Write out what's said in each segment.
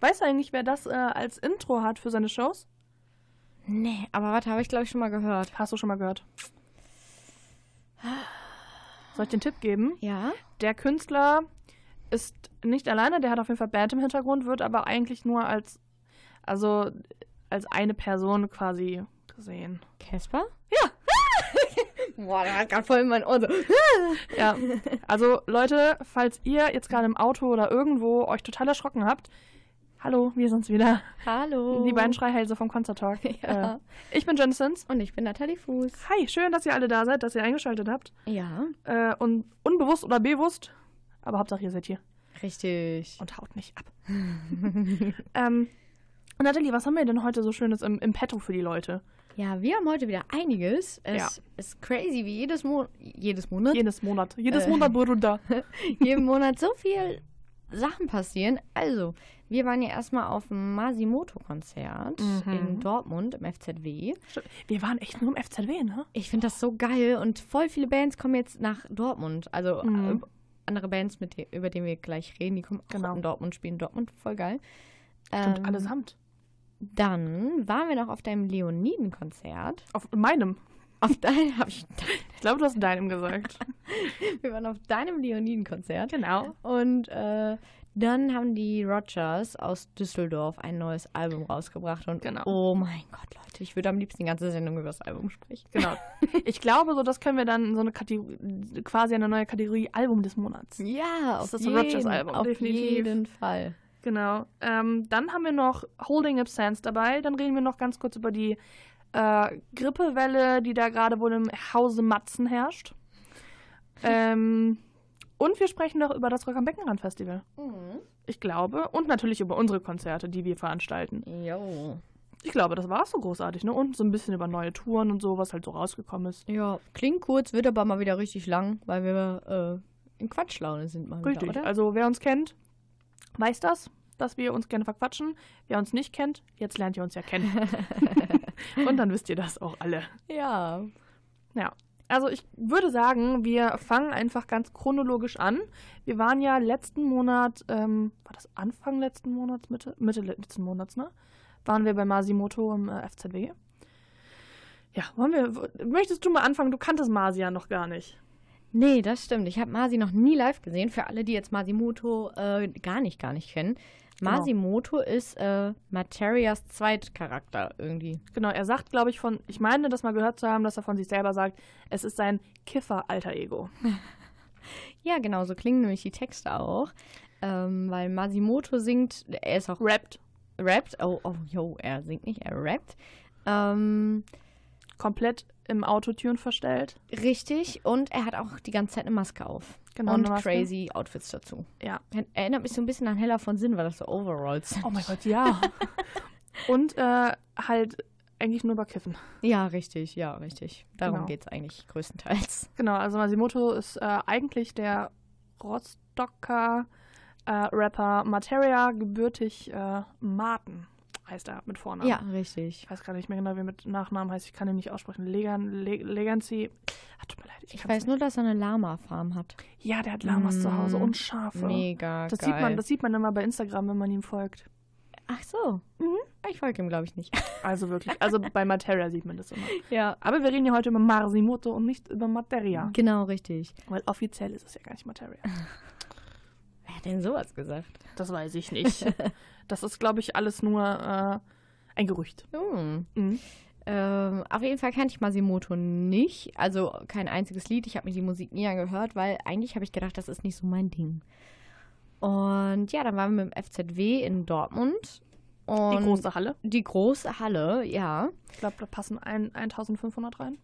Weißt du eigentlich, wer das äh, als Intro hat für seine Shows? Nee, aber warte, habe ich glaube ich schon mal gehört. Hast du schon mal gehört? Soll ich den Tipp geben? Ja? Der Künstler ist nicht alleine, der hat auf jeden Fall Band im Hintergrund, wird aber eigentlich nur als, also als eine Person quasi gesehen. Casper? Ja. Boah, der hat gerade voll in mein Ohr so. Ja, also Leute, falls ihr jetzt gerade im Auto oder irgendwo euch total erschrocken habt, hallo, wir sind's wieder. Hallo. Die beiden Schreihälse vom Concert Talk. Ja. Äh, ich bin Jensens. Und ich bin Nathalie Fuß. Hi, schön, dass ihr alle da seid, dass ihr eingeschaltet habt. Ja, Äh, und unbewusst oder bewusst, aber Hauptsache ihr seid hier richtig. und haut nicht ab. ähm, Nathalie, was haben wir denn heute so Schönes im, im Petto für die Leute? Ja, wir haben heute wieder einiges. Es Ja. ist crazy, wie jedes, Mo jedes Monat, Jedes Monat. Jedes Äh. Monat wurde da. jeden Monat so viel Sachen passieren. Also, wir waren ja erstmal auf dem Masimoto-Konzert Mhm. in Dortmund im FZW. Wir waren echt nur im FZW, ne? Ich finde das so geil und voll viele Bands kommen jetzt nach Dortmund. Also Mhm. äh, andere Bands, mit de über die wir gleich reden, die kommen Genau. auch in Dortmund, spielen Dortmund, voll geil. Stimmt, Ähm, allesamt. Dann waren wir noch auf deinem Leoniden-Konzert. Auf meinem. Auf deinem, habe ich, Ich glaube, du hast deinem gesagt. wir waren auf deinem Leoniden-Konzert. genau. Und äh, dann haben die Rogers aus Düsseldorf ein neues Album rausgebracht. Und Genau. oh mein Gott, Leute, ich würde am liebsten die ganze Sendung über das Album sprechen. Genau. Ich glaube, so das können wir dann in so eine Kategorie, quasi eine neue Kategorie Album des Monats. Ja, Das auf, das jeden, Rogers-Album, auf definitiv. jeden Fall. Genau. Ähm, dann haben wir noch Holding Up Sands dabei. Dann reden wir noch ganz kurz über die äh, Grippewelle, die da gerade wohl im Hause Matzen herrscht. Ähm, und wir sprechen noch über das Rock am Beckenrand Festival. Ich glaube. Und natürlich über unsere Konzerte, die wir veranstalten. Jo. Ich glaube, das war so großartig, ne? Und so ein bisschen über neue Touren und so, was halt so rausgekommen ist. Ja, klingt kurz, wird aber mal wieder richtig lang, weil wir äh, in Quatschlaune sind mal Richtig. wieder, oder? Also wer uns kennt, weiß das, dass wir uns gerne verquatschen. Wer uns nicht kennt, jetzt lernt ihr uns ja kennen. und dann wisst ihr das auch alle. ja. Ja. Also ich würde sagen, wir fangen einfach ganz chronologisch an. Wir waren ja letzten Monat, ähm, war das Anfang letzten Monats, Mitte, Mitte letzten Monats, ne? Waren wir bei Masimoto im äh, FZW. Ja, wollen wir, möchtest du mal anfangen? Du kanntest Masi ja noch gar nicht. Nee, das stimmt. Ich habe Masi noch nie live gesehen. Für alle, die jetzt Masimoto äh, gar nicht, gar nicht kennen. Genau. Masimoto ist äh, Materias Zweitcharakter irgendwie. Genau, er sagt, glaube ich, von, ich meine, das mal gehört zu haben, dass er von sich selber sagt, es ist sein Kiffer-Alter-Ego. Ja, genau, so klingen nämlich die Texte auch. Ähm, weil Masimoto singt, er ist auch Rappt rappt. Oh, oh, yo, er singt nicht, er rappt. Ähm, komplett im Autotune verstellt. richtig. Und er hat auch die ganze Zeit eine Maske auf. Genau, und Maske. crazy Outfits dazu. Ja. Er- Erinnert mich so ein bisschen an Heller von Sinn, weil das so Overalls sind. Oh mein Gott, ja. Und äh, halt eigentlich nur über Kiffen. Ja, richtig, ja, richtig. Darum Genau. geht's eigentlich größtenteils. Genau, also Masimoto ist äh, eigentlich der Rostocker äh, Rapper Materia, gebürtig äh, Martin heißt er mit Vornamen. Ja, richtig. Ich weiß gerade nicht mehr genau, wie er mit Nachnamen heißt. Ich kann ihn nicht aussprechen. Legan, Le Legancy. Ach, tut mir leid. Ich kann's weiß nicht. nur, dass er eine Lama-Farm hat. Ja, der hat Lamas zu Hause Mm, und Schafe. Mega das geil. sieht man, das sieht man immer bei Instagram, wenn man ihm folgt. Ach so. Mhm. Ich folge ihm, glaube ich, nicht. Also wirklich. Also bei Materia sieht man das immer. ja. Aber wir reden ja heute über Masimoto und nicht über Materia. Genau, richtig. Weil offiziell ist es ja gar nicht Materia. Hat denn sowas gesagt? Das weiß ich nicht. Das ist, glaube ich, alles nur äh, ein Gerücht. Hm. Mhm. Ähm, auf jeden Fall kannte ich Masimoto nicht. Also kein einziges Lied. Ich habe mir die Musik nie angehört, weil eigentlich habe ich gedacht, das ist nicht so mein Ding. Und ja, dann waren wir mit dem FZW in Dortmund. Und Die große Halle. Die große Halle, ja. Ich glaube, da passen ein, 1500 rein.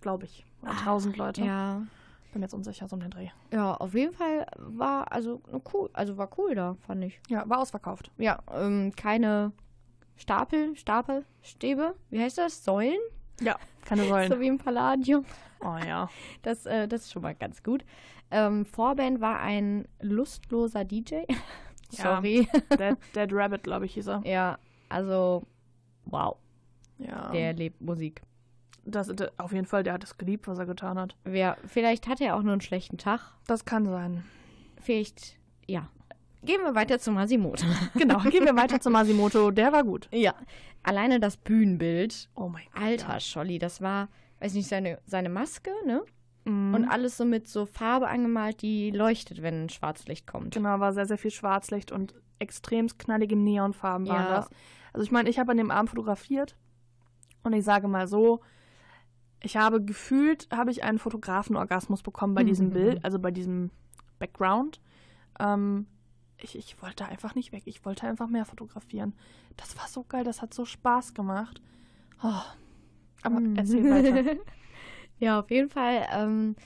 Glaube ich. Oder 1000 Leute. Ah, Ja. Bin jetzt unsicher, so um den Dreh. Ja, auf jeden Fall war also cool, also war cool da, fand ich. Ja, war ausverkauft. Ja, ähm, keine Stapel, Stapel, Stäbe, wie heißt das? Säulen? Ja, keine Säulen. So wie im Palladium. Oh ja. Das, äh, das ist schon mal ganz gut. Ähm, Vorband war ein lustloser DJ. Sorry. Dead, Dead Rabbit, glaube ich, hieß er. Ja, also, wow, Ja. der lebt Musik. Das, auf jeden Fall, der hat es geliebt, was er getan hat. Ja, vielleicht hat er auch nur einen schlechten Tag. Das kann sein. Vielleicht, ja. Gehen wir weiter zu Masimoto. Genau, gehen wir weiter zu Masimoto. Der war gut. ja. Alleine das Bühnenbild. Oh mein Gott. Alter, Scholli, das war, weiß nicht, seine, seine Maske, ne? Mhm. Und alles so mit so Farbe angemalt, die leuchtet, wenn Schwarzlicht kommt. Genau, war sehr, sehr viel Schwarzlicht und extrem knallige Neonfarben waren Ja. das. Also ich meine, ich habe an dem Abend fotografiert und ich sage mal so, ich habe gefühlt, habe ich einen Fotografenorgasmus bekommen bei diesem Mhm. Bild, also bei diesem Background. Ähm, ich, ich wollte einfach nicht weg, ich wollte einfach mehr fotografieren. Das war so geil, das hat so Spaß gemacht. Oh. Aber Mhm. erzähl weiter. ja, auf jeden Fall ähm,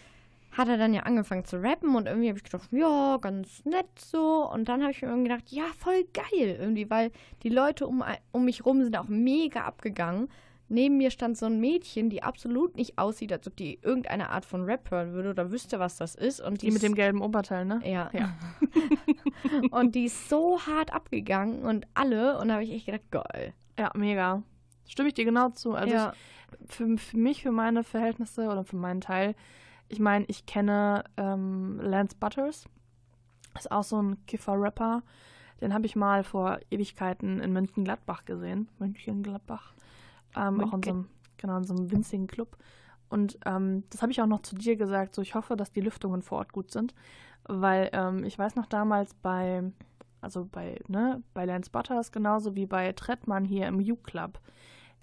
hat er dann ja angefangen zu rappen und irgendwie habe ich gedacht, ja, ganz nett so. Und dann habe ich mir irgendwie gedacht, ja, voll geil irgendwie, weil die Leute um, um mich rum sind auch mega abgegangen. Neben mir stand so ein Mädchen, die absolut nicht aussieht, als ob die irgendeine Art von Rap hören würde oder wüsste, was das ist. Und Die mit ist- dem gelben Oberteil, ne? Ja. Ja. und die ist so hart abgegangen und alle. Und da habe ich echt gedacht, geil. Ja, mega. Stimme ich dir genau zu. Also ja. ich, für, für mich, für meine Verhältnisse oder für meinen Teil, ich meine, ich kenne ähm, Lance Butters. Ist auch so ein Kiffer-Rapper. Den habe ich mal vor Ewigkeiten in München-Gladbach gesehen. München-Gladbach. Ähm, auch in so, einem, genau, in so einem winzigen Club. Und ähm, das habe ich auch noch zu dir gesagt. So, ich hoffe, dass die Lüftungen vor Ort gut sind. Weil ähm, ich weiß noch damals bei, also bei, ne, bei Lance Butters genauso wie bei Trettmann hier im U-Club.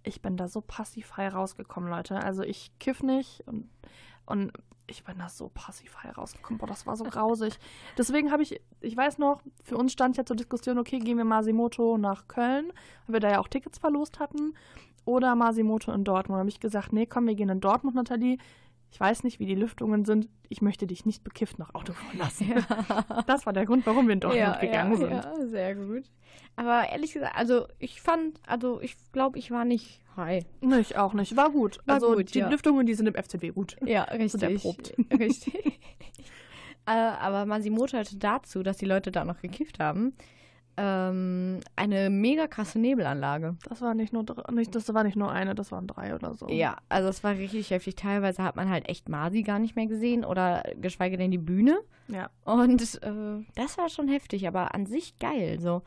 Ich bin da so passivfrei rausgekommen, Leute. Also ich kiff nicht und, und ich bin da so passivfrei rausgekommen. Boah, das war so grausig. Deswegen habe ich, ich weiß noch, für uns stand ja zur Diskussion, okay, gehen wir Masimoto nach Köln, weil wir da ja auch Tickets verlost hatten, oder Masimoto in Dortmund. Da habe ich gesagt, nee, komm, wir gehen in Dortmund, Nathalie. Ich weiß nicht, wie die Lüftungen sind. Ich möchte dich nicht bekifft nach Auto fahren lassen. Das war der Grund, warum wir in Dortmund gegangen sind. Ja, sehr gut. Aber ehrlich gesagt, also ich fand, also ich glaube, ich war nicht high. Nee, ich auch nicht. War gut. War also gut, die ja. Lüftungen, die sind im FCB gut. Ja, richtig. erprobt. Richtig. äh, aber Masimoto hatte dazu, dass die Leute da noch gekifft haben, ähm, eine mega krasse Nebelanlage. Das war nicht nur nicht, das war nicht nur eine, das waren drei oder so. Ja, also es war richtig heftig. Teilweise hat man halt echt Masi gar nicht mehr gesehen oder geschweige denn die Bühne. Ja. Und äh, das war schon heftig, aber an sich geil so.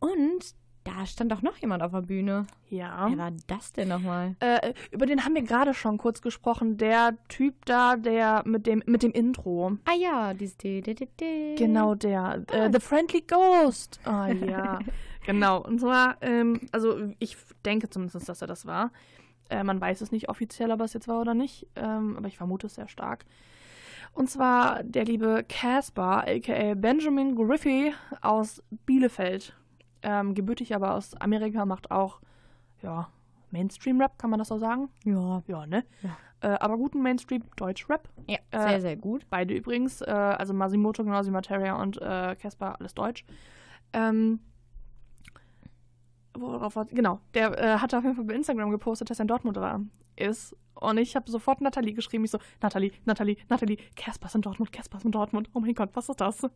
Und da stand auch noch jemand auf der Bühne. Ja. Wer war das denn nochmal? Äh, über den haben wir gerade schon kurz gesprochen. Der Typ da, der mit dem mit dem Intro. Ah ja, dieses de, de, de. Genau der. Ah. Äh, The Friendly Ghost. Ah ja. genau. Und zwar, ähm, also ich denke zumindest, dass er das war. Äh, man weiß es nicht offiziell, ob es jetzt war oder nicht. Ähm, aber ich vermute es sehr stark. Und zwar der liebe Caspar, aka Benjamin Griffey aus Bielefeld. Ähm, gebürtig aber aus Amerika, macht auch, ja, Mainstream-Rap, kann man das so sagen? Ja. Ja, ne? Ja. Äh, aber guten Mainstream-Deutsch-Rap. Ja, Äh, sehr, sehr gut. Beide übrigens, äh, also Masimoto genauso wie Materia und äh, Caspar, alles Deutsch. Ähm, worauf war, genau, der äh, hatte auf jeden Fall bei Instagram gepostet, dass er in Dortmund war, ist. Und ich habe sofort Nathalie geschrieben. Ich so, Nathalie, Nathalie, Nathalie, Caspar ist in Dortmund, Caspar ist in Dortmund. Oh mein Gott, was ist das?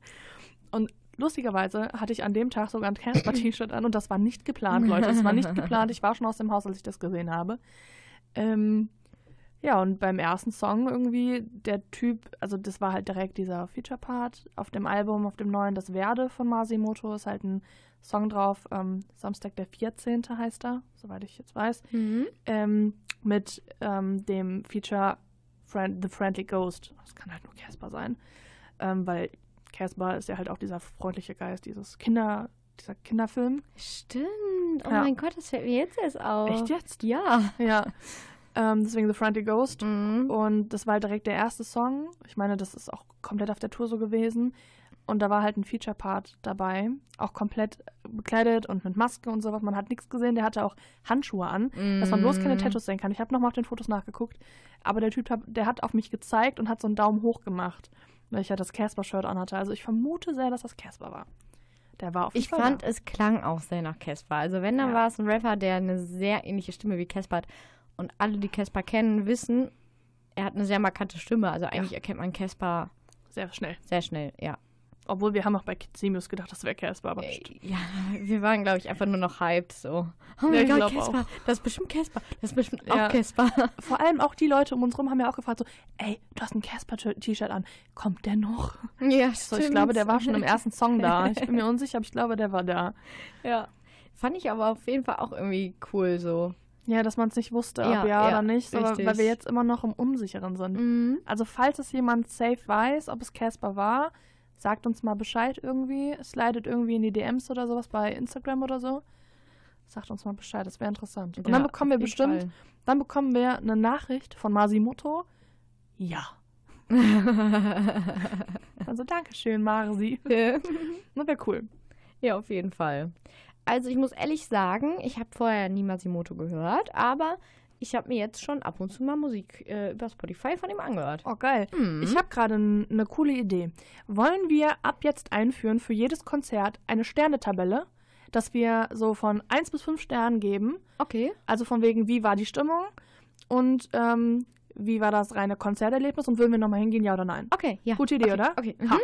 Und lustigerweise hatte ich an dem Tag sogar ein Caspar-T-Shirt an und das war nicht geplant, Leute. Es war nicht geplant. Ich war schon aus dem Haus, als ich das gesehen habe. Ähm, ja, und beim ersten Song irgendwie, der Typ, also das war halt direkt dieser Feature-Part auf dem Album, auf dem neuen, das Werde von Masimoto, ist halt ein Song drauf, ähm, Samstag der 14. heißt er, soweit ich jetzt weiß, Mhm. ähm, mit ähm, dem Feature Friend, The Friendly Ghost. Das kann halt nur Casper sein, ähm, weil Casper ist ja halt auch dieser freundliche Geist, dieses Kinder, dieser Kinderfilm. Stimmt. Oh Ja. mein Gott, das fällt mir jetzt erst auf. Echt jetzt? Ja. Ja. Ähm, deswegen The Friendly Ghost. Mhm. Und das war halt direkt der erste Song. Ich meine, das ist auch komplett auf der Tour so gewesen. Und da war halt ein Feature-Part dabei. Auch komplett bekleidet und mit Maske und sowas. Man hat nichts gesehen. Der hatte auch Handschuhe an, dass man bloß keine Mhm. Tattoos sehen kann. Ich habe nochmal auf den Fotos nachgeguckt. Aber der Typ, der hat auf mich gezeigt und hat so einen Daumen hoch gemacht, weil ich ja das Casper-Shirt anhatte. Also ich vermute sehr, dass das Casper war. Der war auf Ich Fall fand, da. es klang auch sehr nach Casper. Also wenn, dann Ja. war es ein Rapper, der eine sehr ähnliche Stimme wie Casper hat. Und alle, die Casper kennen, wissen, er hat eine sehr markante Stimme. Also eigentlich erkennt man Casper sehr schnell. sehr schnell, ja. Obwohl wir haben auch bei Kidsimius gedacht, das wäre Casper, aber Äh, nicht. Ja, wir waren, glaube ich, einfach nur noch hyped. So. Oh Ja, mein ich Gott, Casper. Das ist bestimmt Casper. Das ist bestimmt Ja. auch Casper. Vor allem auch die Leute um uns rum haben ja auch gefragt so, ey, du hast ein Casper-T-Shirt an, kommt der noch? Ja, So, ich glaube, der war schon im ersten Song da. Ich bin mir unsicher, aber ich glaube, der war da. Ja. Fand ich aber auf jeden Fall auch irgendwie cool so. Ja, dass man es nicht wusste, ob Ja, ja, ja, oder nicht, aber weil wir jetzt immer noch im Unsicheren sind. Mhm. Also falls es jemand safe weiß, ob es Casper war, sagt uns mal Bescheid irgendwie. Slidet irgendwie in die DMs oder sowas bei Instagram oder so. Sagt uns mal Bescheid, das wäre interessant. Und Ja, dann bekommen wir bestimmt, Fall. dann bekommen wir eine Nachricht von Masimoto. Ja. Also Dankeschön, Marzi. ja, Das wäre cool. auf jeden Fall. Also ich muss ehrlich sagen, ich habe vorher nie Masimoto gehört, aber ich habe mir jetzt schon ab und zu mal Musik äh, über Spotify von ihm angehört. Oh, geil. Mhm. Ich habe gerade eine coole Idee. Wollen wir ab jetzt einführen für jedes Konzert eine Sternetabelle, dass wir so von 1 bis 5 Sternen geben? Okay. Also von wegen, wie war die Stimmung und ähm, wie war das reine Konzerterlebnis und würden wir nochmal hingehen, ja oder nein? Okay, ja. Gute Idee, okay. oder? Okay. Mhm.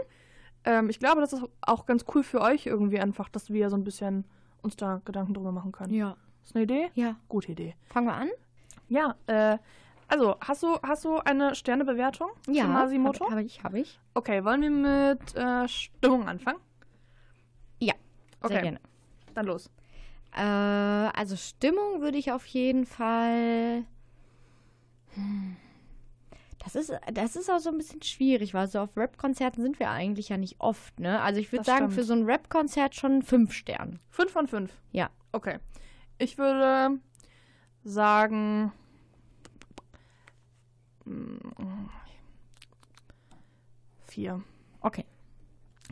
Ähm, ich glaube, das ist auch ganz cool für euch irgendwie einfach, dass wir so ein bisschen uns da Gedanken drüber machen können. Ja. Ist eine Idee? Ja. Gute Idee. Fangen wir an? Ja, äh, also, hast du, hast du eine Sternebewertung Ja. für Masimoto? Habe hab ich, habe ich. Okay, wollen wir mit äh, Stimmung anfangen? Ja. Okay, Sehr gerne. dann los. Äh, also Stimmung würde ich auf jeden Fall. Hm. Das ist, das ist auch so ein bisschen schwierig, weil so auf Rap-Konzerten sind wir eigentlich ja nicht oft, ne? Also ich würde sagen, stimmt. für so ein Rap-Konzert schon fünf Sterne. Fünf von fünf. Ja. Okay. Ich würde sagen. Vier. Okay.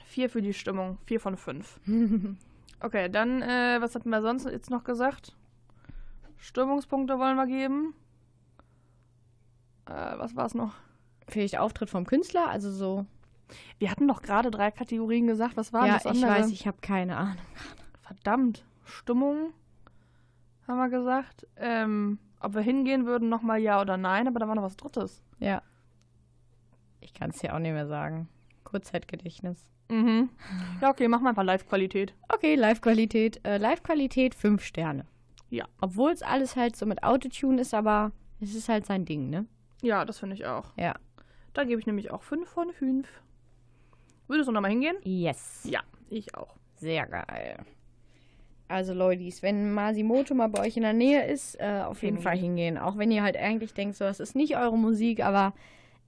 Vier für die Stimmung. Vier von fünf. Okay, dann, äh, was hatten wir sonst jetzt noch gesagt? Stimmungspunkte wollen wir geben. Äh, was war es noch? Vielleicht Auftritt vom Künstler, also so. Wir hatten doch gerade drei Kategorien gesagt. Was war ja, das ich andere? weiß, ich habe keine Ahnung. Verdammt. Stimmung haben wir gesagt. Ähm, ob wir hingehen würden, nochmal ja oder nein, aber da war noch was Drittes. Ja. Ich kann es ja auch nicht mehr sagen. Kurzzeitgedächtnis. Mhm. Ja, okay, machen wir einfach Live-Qualität. Okay, Live-Qualität. Äh, Live-Qualität fünf Sterne. Ja. Obwohl es alles halt so mit Autotune ist, aber es ist halt sein Ding, ne? Ja, das finde ich auch. Ja. Da gebe ich nämlich auch 5 von 5. Würdest du nochmal hingehen? Yes. Ja, ich auch. Sehr geil. Also Leute, wenn Masimoto mal bei euch in der Nähe ist, äh, auf jeden Hingehen. Fall hingehen. Auch wenn ihr halt eigentlich denkt, so, das ist nicht eure Musik, aber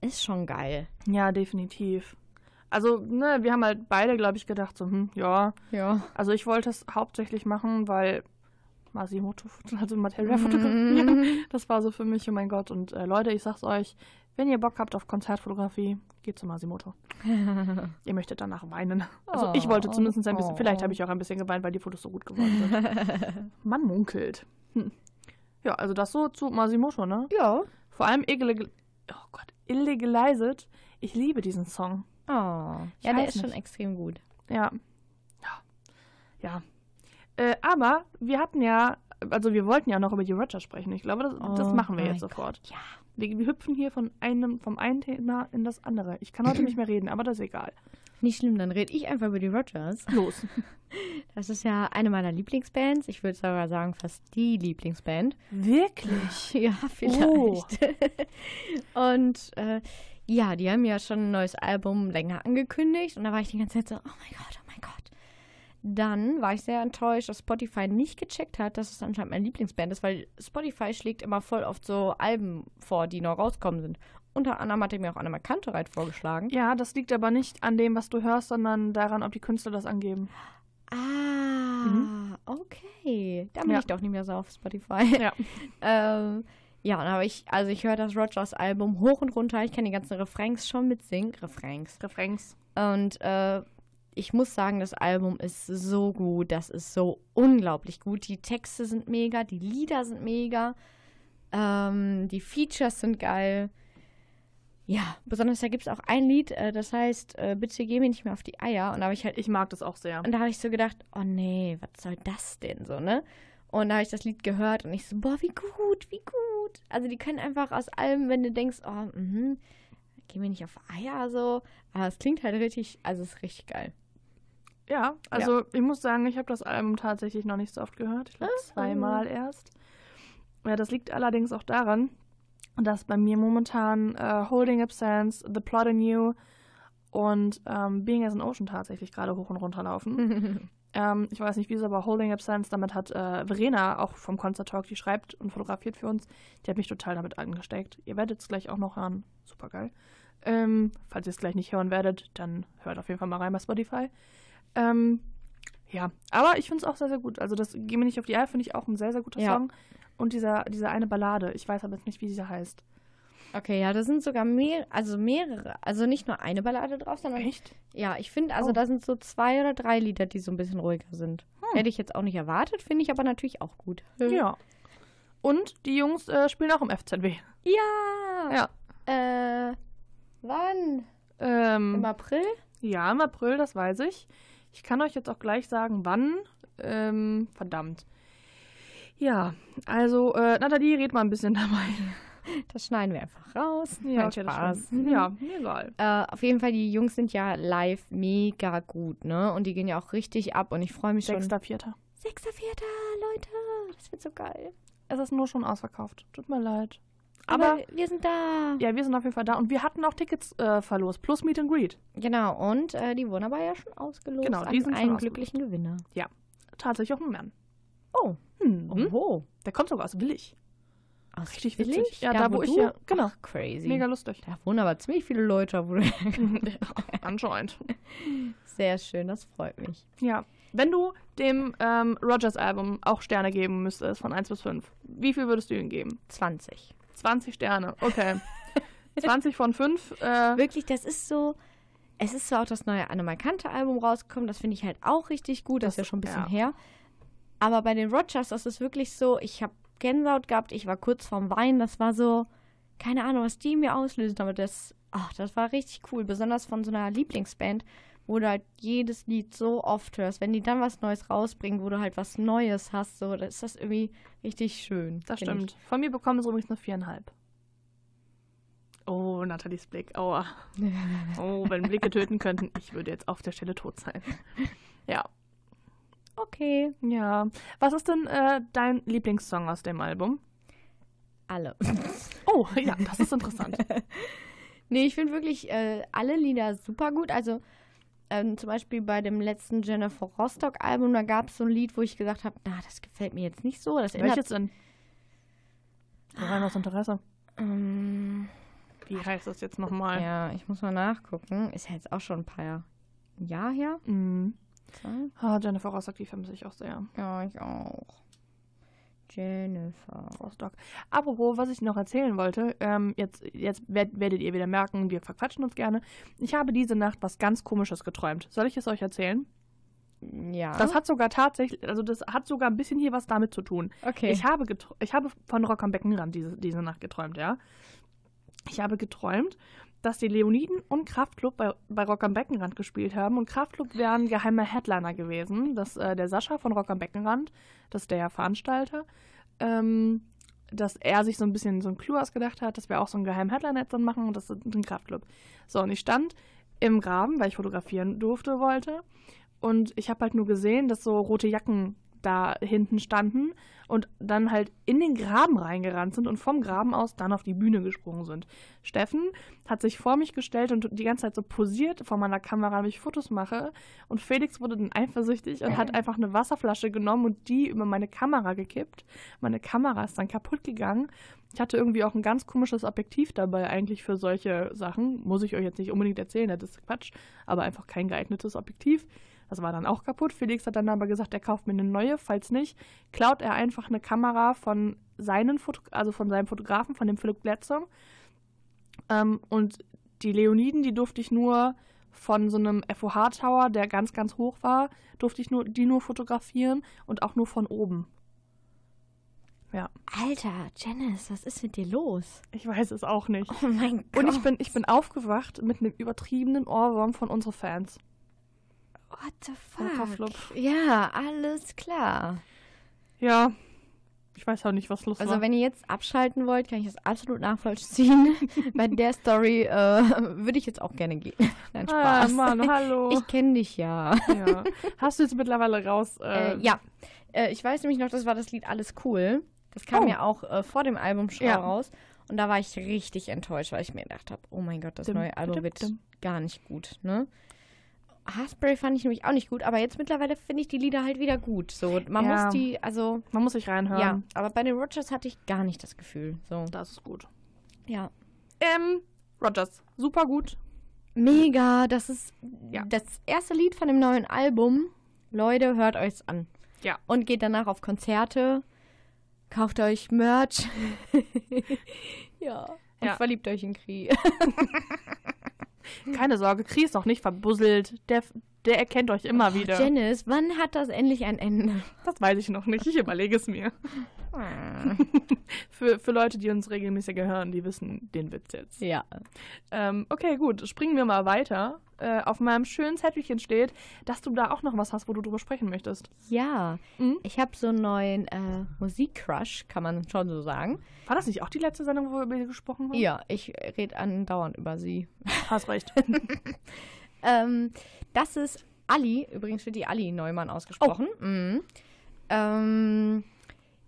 ist schon geil. Ja, definitiv. Also, ne, wir haben halt beide, glaube ich, gedacht, so, hm, ja. Ja. Also, ich wollte es hauptsächlich machen, weil Masimoto, also Materialfotografie, das war so für mich, oh mein Gott. Und äh, Leute, ich sag's euch, wenn ihr Bock habt auf Konzertfotografie, geht zu Masimoto. ihr möchtet danach weinen. Also, ich wollte Oh, zumindest ein bisschen, oh. vielleicht habe ich auch ein bisschen geweint, weil die Fotos so gut geworden sind. Man munkelt. Hm. Ja, also das so zu Masimoto, ne? ja. Vor allem Illegal oh Gott, Illegalized. Ich liebe diesen Song. Oh. Ja, der ist schon extrem gut. Ja. Ja. Ja. Äh, aber wir hatten ja, also wir wollten ja noch über die Roger sprechen. Ich glaube, das, das Oh machen wir jetzt sofort. Ja. Wir, hüpfen hier von einem, vom einen Thema in das andere. Ich kann heute nicht mehr reden, aber das ist egal. Nicht schlimm, dann rede ich einfach über die Rogers. Los. Das ist ja eine meiner Lieblingsbands. Ich würde sogar sagen, fast die Lieblingsband. Wirklich? Ja, vielleicht. Oh. Und äh, ja, die haben ja schon ein neues Album länger angekündigt und da war ich die ganze Zeit so, oh mein Gott, oh mein Gott. Dann war ich sehr enttäuscht, dass Spotify nicht gecheckt hat, dass es anscheinend meine Lieblingsband ist, weil Spotify schlägt immer voll oft so Alben vor, die noch rauskommen sind. Unter anderem hat er mir auch Anna Kantereit vorgeschlagen. Ja, das liegt aber nicht an dem, was du hörst, sondern daran, ob die Künstler das angeben. Ah, okay. Dann bin Ja. ich doch nicht mehr so auf Spotify. Ja. ähm, ja, und aber ich, also ich höre das Rogers Album hoch und runter. Ich kann die ganzen Refrains schon mitsingen. Refrains. Refrains. Und äh, ich muss sagen, das Album ist so gut. Das ist so unglaublich gut. Die Texte sind mega, die Lieder sind mega. Ähm, die Features sind geil. Ja, besonders da gibt es auch ein Lied, äh, das heißt, äh, bitte geh mir nicht mehr auf die Eier. Und da habe ich halt Ich mag das auch sehr. und da habe ich so gedacht, oh nee, was soll das denn so, ne? Und da habe ich das Lied gehört und ich so, boah, wie gut, wie gut. Also die können einfach aus allem, wenn du denkst, oh, mhm, gehen wir nicht auf Eier so. Aber es klingt halt richtig, also es ist richtig geil. Ja, also ich muss sagen, ich habe das Album tatsächlich noch nicht so oft gehört. Ich glaube Ah. zweimal erst. Ja, das liegt allerdings auch daran, dass bei mir momentan äh, Holding Absence, The Plot in You und ähm, Being as an Ocean tatsächlich gerade hoch und runter laufen. ähm, ich weiß nicht wieso, aber Holding Absence, damit hat äh, Verena auch vom Concert Talk, die schreibt und fotografiert für uns, die hat mich total damit angesteckt. Ihr werdet es gleich auch noch hören. Super geil. Ähm, falls ihr es gleich nicht hören werdet, dann hört auf jeden Fall mal rein bei Spotify. Ähm, ja, aber ich finde es auch sehr, sehr gut. Also das Geh mir nicht auf die Eier finde ich auch ein sehr, sehr guter Ja. Song. Und dieser, diese eine Ballade, ich weiß aber jetzt nicht, wie sie heißt. Okay, ja, da sind sogar mehr, also mehrere, also nicht nur eine Ballade drauf, sondern Echt? ja, ich finde, also Oh. da sind so zwei oder drei Lieder, die so ein bisschen ruhiger sind. Hm. Hätte ich jetzt auch nicht erwartet, finde ich aber natürlich auch gut. Ja. Und die Jungs äh, spielen auch im FZW. Ja. Ja. Äh, wann? Ähm, Im April? Ja, im April, das weiß ich. Ich kann euch jetzt auch gleich sagen, wann. Ähm, verdammt. Ja, also, äh, Nathalie, red mal ein bisschen dabei. Das schneiden wir einfach raus. Ja, Kein Spaß. stimmt. Ja, egal. Äh, auf jeden Fall, die Jungs sind ja live mega gut, ne? Und die gehen ja auch richtig ab und ich freue mich schon. Sechster, vierter. Sechster, vierter, Leute. Das wird so geil. Es ist nur schon ausverkauft. Tut mir leid. Aber, Aber, wir sind da. ja, wir sind auf jeden Fall da. Und wir hatten auch Tickets äh, verlost. Plus Meet and Greet. Genau, und äh, die wurden aber ja schon ausgelost Genau, die sind einen glücklichen Gewinner. Tatsächlich auch ein Mann. Oh, Mhm. oh. Der kommt sogar aus Willig. Aus Richtig Willig? witzig. Ja, da, wo ich du? ja- genau. Ach, crazy. Mega lustig. Da wohnen aber ziemlich viele Leute. Wo Anscheinend. Sehr schön, das freut mich. Ja. Wenn du dem ähm, Rogers-Album auch Sterne geben müsstest, von 1 bis 5, wie viel würdest du ihm geben? 20. 20 Sterne. Okay. 20 von 5. Äh, Wirklich, das ist so. Es ist zwar auch das neue Annemal Kante Album rausgekommen, das finde ich halt auch richtig gut, das, Das- ist ja schon ein bisschen ja. her. Aber bei den Rogers, das ist wirklich so, ich habe Gänsehaut gehabt, ich war kurz vorm Weinen, das war so, keine Ahnung, was die mir auslösen, aber das, ach, das war richtig cool, besonders von so einer Lieblingsband, wo du halt jedes Lied so oft hörst. Wenn die dann was Neues rausbringen, wo du halt was Neues hast, so, dann ist das irgendwie richtig schön. das stimmt. Von mir bekommen sie übrigens eine 4,5. Oh, Nathalies Blick. Aua. Ich. Oh, wenn Blicke töten könnten, ich würde jetzt auf der Stelle tot sein. Ja. Okay, Ja. Was ist denn äh, dein Lieblingssong aus dem Album? alle. Oh, ja, das ist interessant. Nee, ich finde wirklich äh, alle Lieder super gut. Also ähm, zum Beispiel bei dem letzten Jennifer Rostock-Album, da gab es so ein Lied, wo ich gesagt habe, na, das gefällt mir jetzt nicht so. Das Welches denn? Rein aus Interesse. Ähm, Wie heißt das jetzt nochmal? ja, ich muss mal nachgucken. Ist ja jetzt auch schon ein paar Jahre. Jahr her? Mhm. Ah, Jennifer Rostock, die vermisse ich auch sehr. Ja, ich auch. Jennifer. Rostock. Apropos, was ich noch erzählen wollte, ähm, jetzt, jetzt werd, werdet ihr wieder merken, wir verquatschen uns gerne. Ich habe diese Nacht was ganz Komisches geträumt. Soll ich es euch erzählen? Ja. Das hat sogar tatsächlich, also das hat sogar ein bisschen hier was damit zu tun. okay. Ich habe, ich habe von Rock am Beckenrand diese, diese Nacht geträumt, ja. Ich habe geträumt, dass die Leoniden und Kraftklub bei, bei Rock am Beckenrand gespielt haben. Und Kraftklub wäre ein geheimer Headliner gewesen. Das, äh, der Sascha von Rock am Beckenrand, das ist der Veranstalter, ähm, dass er sich so ein bisschen so ein Clou ausgedacht hat, dass wir auch so einen geheimen Headliner dann machen und das ist ein Kraftklub. So, und ich stand im Graben, weil ich fotografieren durfte, wollte. Und ich habe halt nur gesehen, dass so rote Jacken da hinten standen und dann halt in den Graben reingerannt sind und vom Graben aus dann auf die Bühne gesprungen sind. Steffen hat sich vor mich gestellt und die ganze Zeit so posiert vor meiner Kamera, damit ich Fotos mache. Und Felix wurde dann eifersüchtig und hat einfach eine Wasserflasche genommen und die über meine Kamera gekippt. Meine Kamera ist dann kaputt gegangen. Ich hatte irgendwie auch ein ganz komisches Objektiv dabei, eigentlich für solche Sachen. Muss ich euch jetzt nicht unbedingt erzählen, das ist Quatsch, aber einfach kein geeignetes Objektiv. Das war dann auch kaputt. Felix hat dann aber gesagt, er kauft mir eine neue. Falls nicht, klaut er einfach eine Kamera von seinen Foto also von seinem Fotografen, von dem Philipp Bledsoe. Ähm, und die Leoniden, die durfte ich nur von so einem FOH-Tower, der ganz, ganz hoch war, durfte ich nur, die nur fotografieren und auch nur von oben. Alter, Janice, was ist mit dir los? Ich weiß es auch nicht. Oh mein Gott. Und ich bin, ich bin aufgewacht mit einem übertriebenen Ohrwurm von unseren Fans. What the fuck? Ja, alles klar. Ja, Ich weiß auch nicht, was los Also war. wenn ihr jetzt abschalten wollt, kann ich das absolut nachvollziehen. Bei der Story äh, würde ich jetzt auch gerne gehen. Nein, ah, Spaß. Mann, hallo. Ich kenne dich ja. ja. Hast du jetzt mittlerweile raus? Äh, Äh, ja. Äh, ich weiß nämlich noch, das war das Lied Alles cool. Das kam Oh. ja auch äh, vor dem Album schon Ja. raus. Und da war ich richtig enttäuscht, weil ich mir gedacht habe, oh mein Gott, das Dim, neue Album dim, wird dim. gar nicht gut, ne? Haarspray fand ich nämlich auch nicht gut, aber jetzt mittlerweile finde ich die Lieder halt wieder gut. So, man Ja. muss die, also, Man muss sich reinhören. ja, aber bei den Rogers hatte ich gar nicht das Gefühl. So, Das ist gut. ja. Ähm, Rogers. Super gut. Mega, das ist Ja. das erste Lied von dem neuen Album. Leute, hört euch's an. Ja. Und geht danach auf Konzerte, kauft euch Merch. ja. Und Ja. verliebt euch in Kri. Keine Sorge, Kri ist noch nicht verbusselt. Der, der erkennt euch immer wieder. Janice, wann hat das endlich ein Ende? Das weiß ich noch nicht. Ich überlege es mir. Für, für Leute, die uns regelmäßig hören, die wissen den Witz jetzt. ja. Ähm, okay, gut. Springen wir mal weiter. Äh, auf meinem schönen Zettelchen steht, dass du da auch noch was hast, wo du drüber sprechen möchtest. Ja. Mhm. Ich habe so einen neuen äh, Musikcrush, kann man schon so sagen. War das nicht auch die letzte Sendung, wo wir über die gesprochen haben? Ja, ich rede andauernd über sie. Hast recht. Ähm, das ist Ali, übrigens wird die Ali Neumann ausgesprochen. Mhm. Ähm,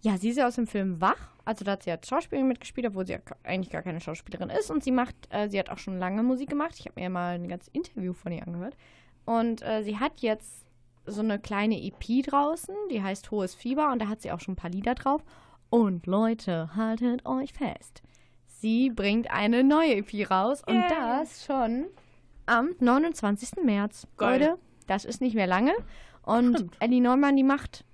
ja, sie ist ja aus dem Film Wach. Also da hat sie als Schauspielerin mitgespielt, obwohl sie ja eigentlich gar keine Schauspielerin ist. Und sie macht, äh, sie hat auch schon lange Musik gemacht. Ich habe mir mal ein ganzes Interview von ihr angehört. Und äh, sie hat jetzt so eine kleine EP draußen, die heißt Hohes Fieber. Und da hat sie auch schon ein paar Lieder drauf. Und Leute, haltet euch fest. Sie bringt eine neue EP raus. Und Yay. das schon am 29. März. Geil. Leute, das ist nicht mehr lange. Und Stimmt. Ellie Neumann, die macht,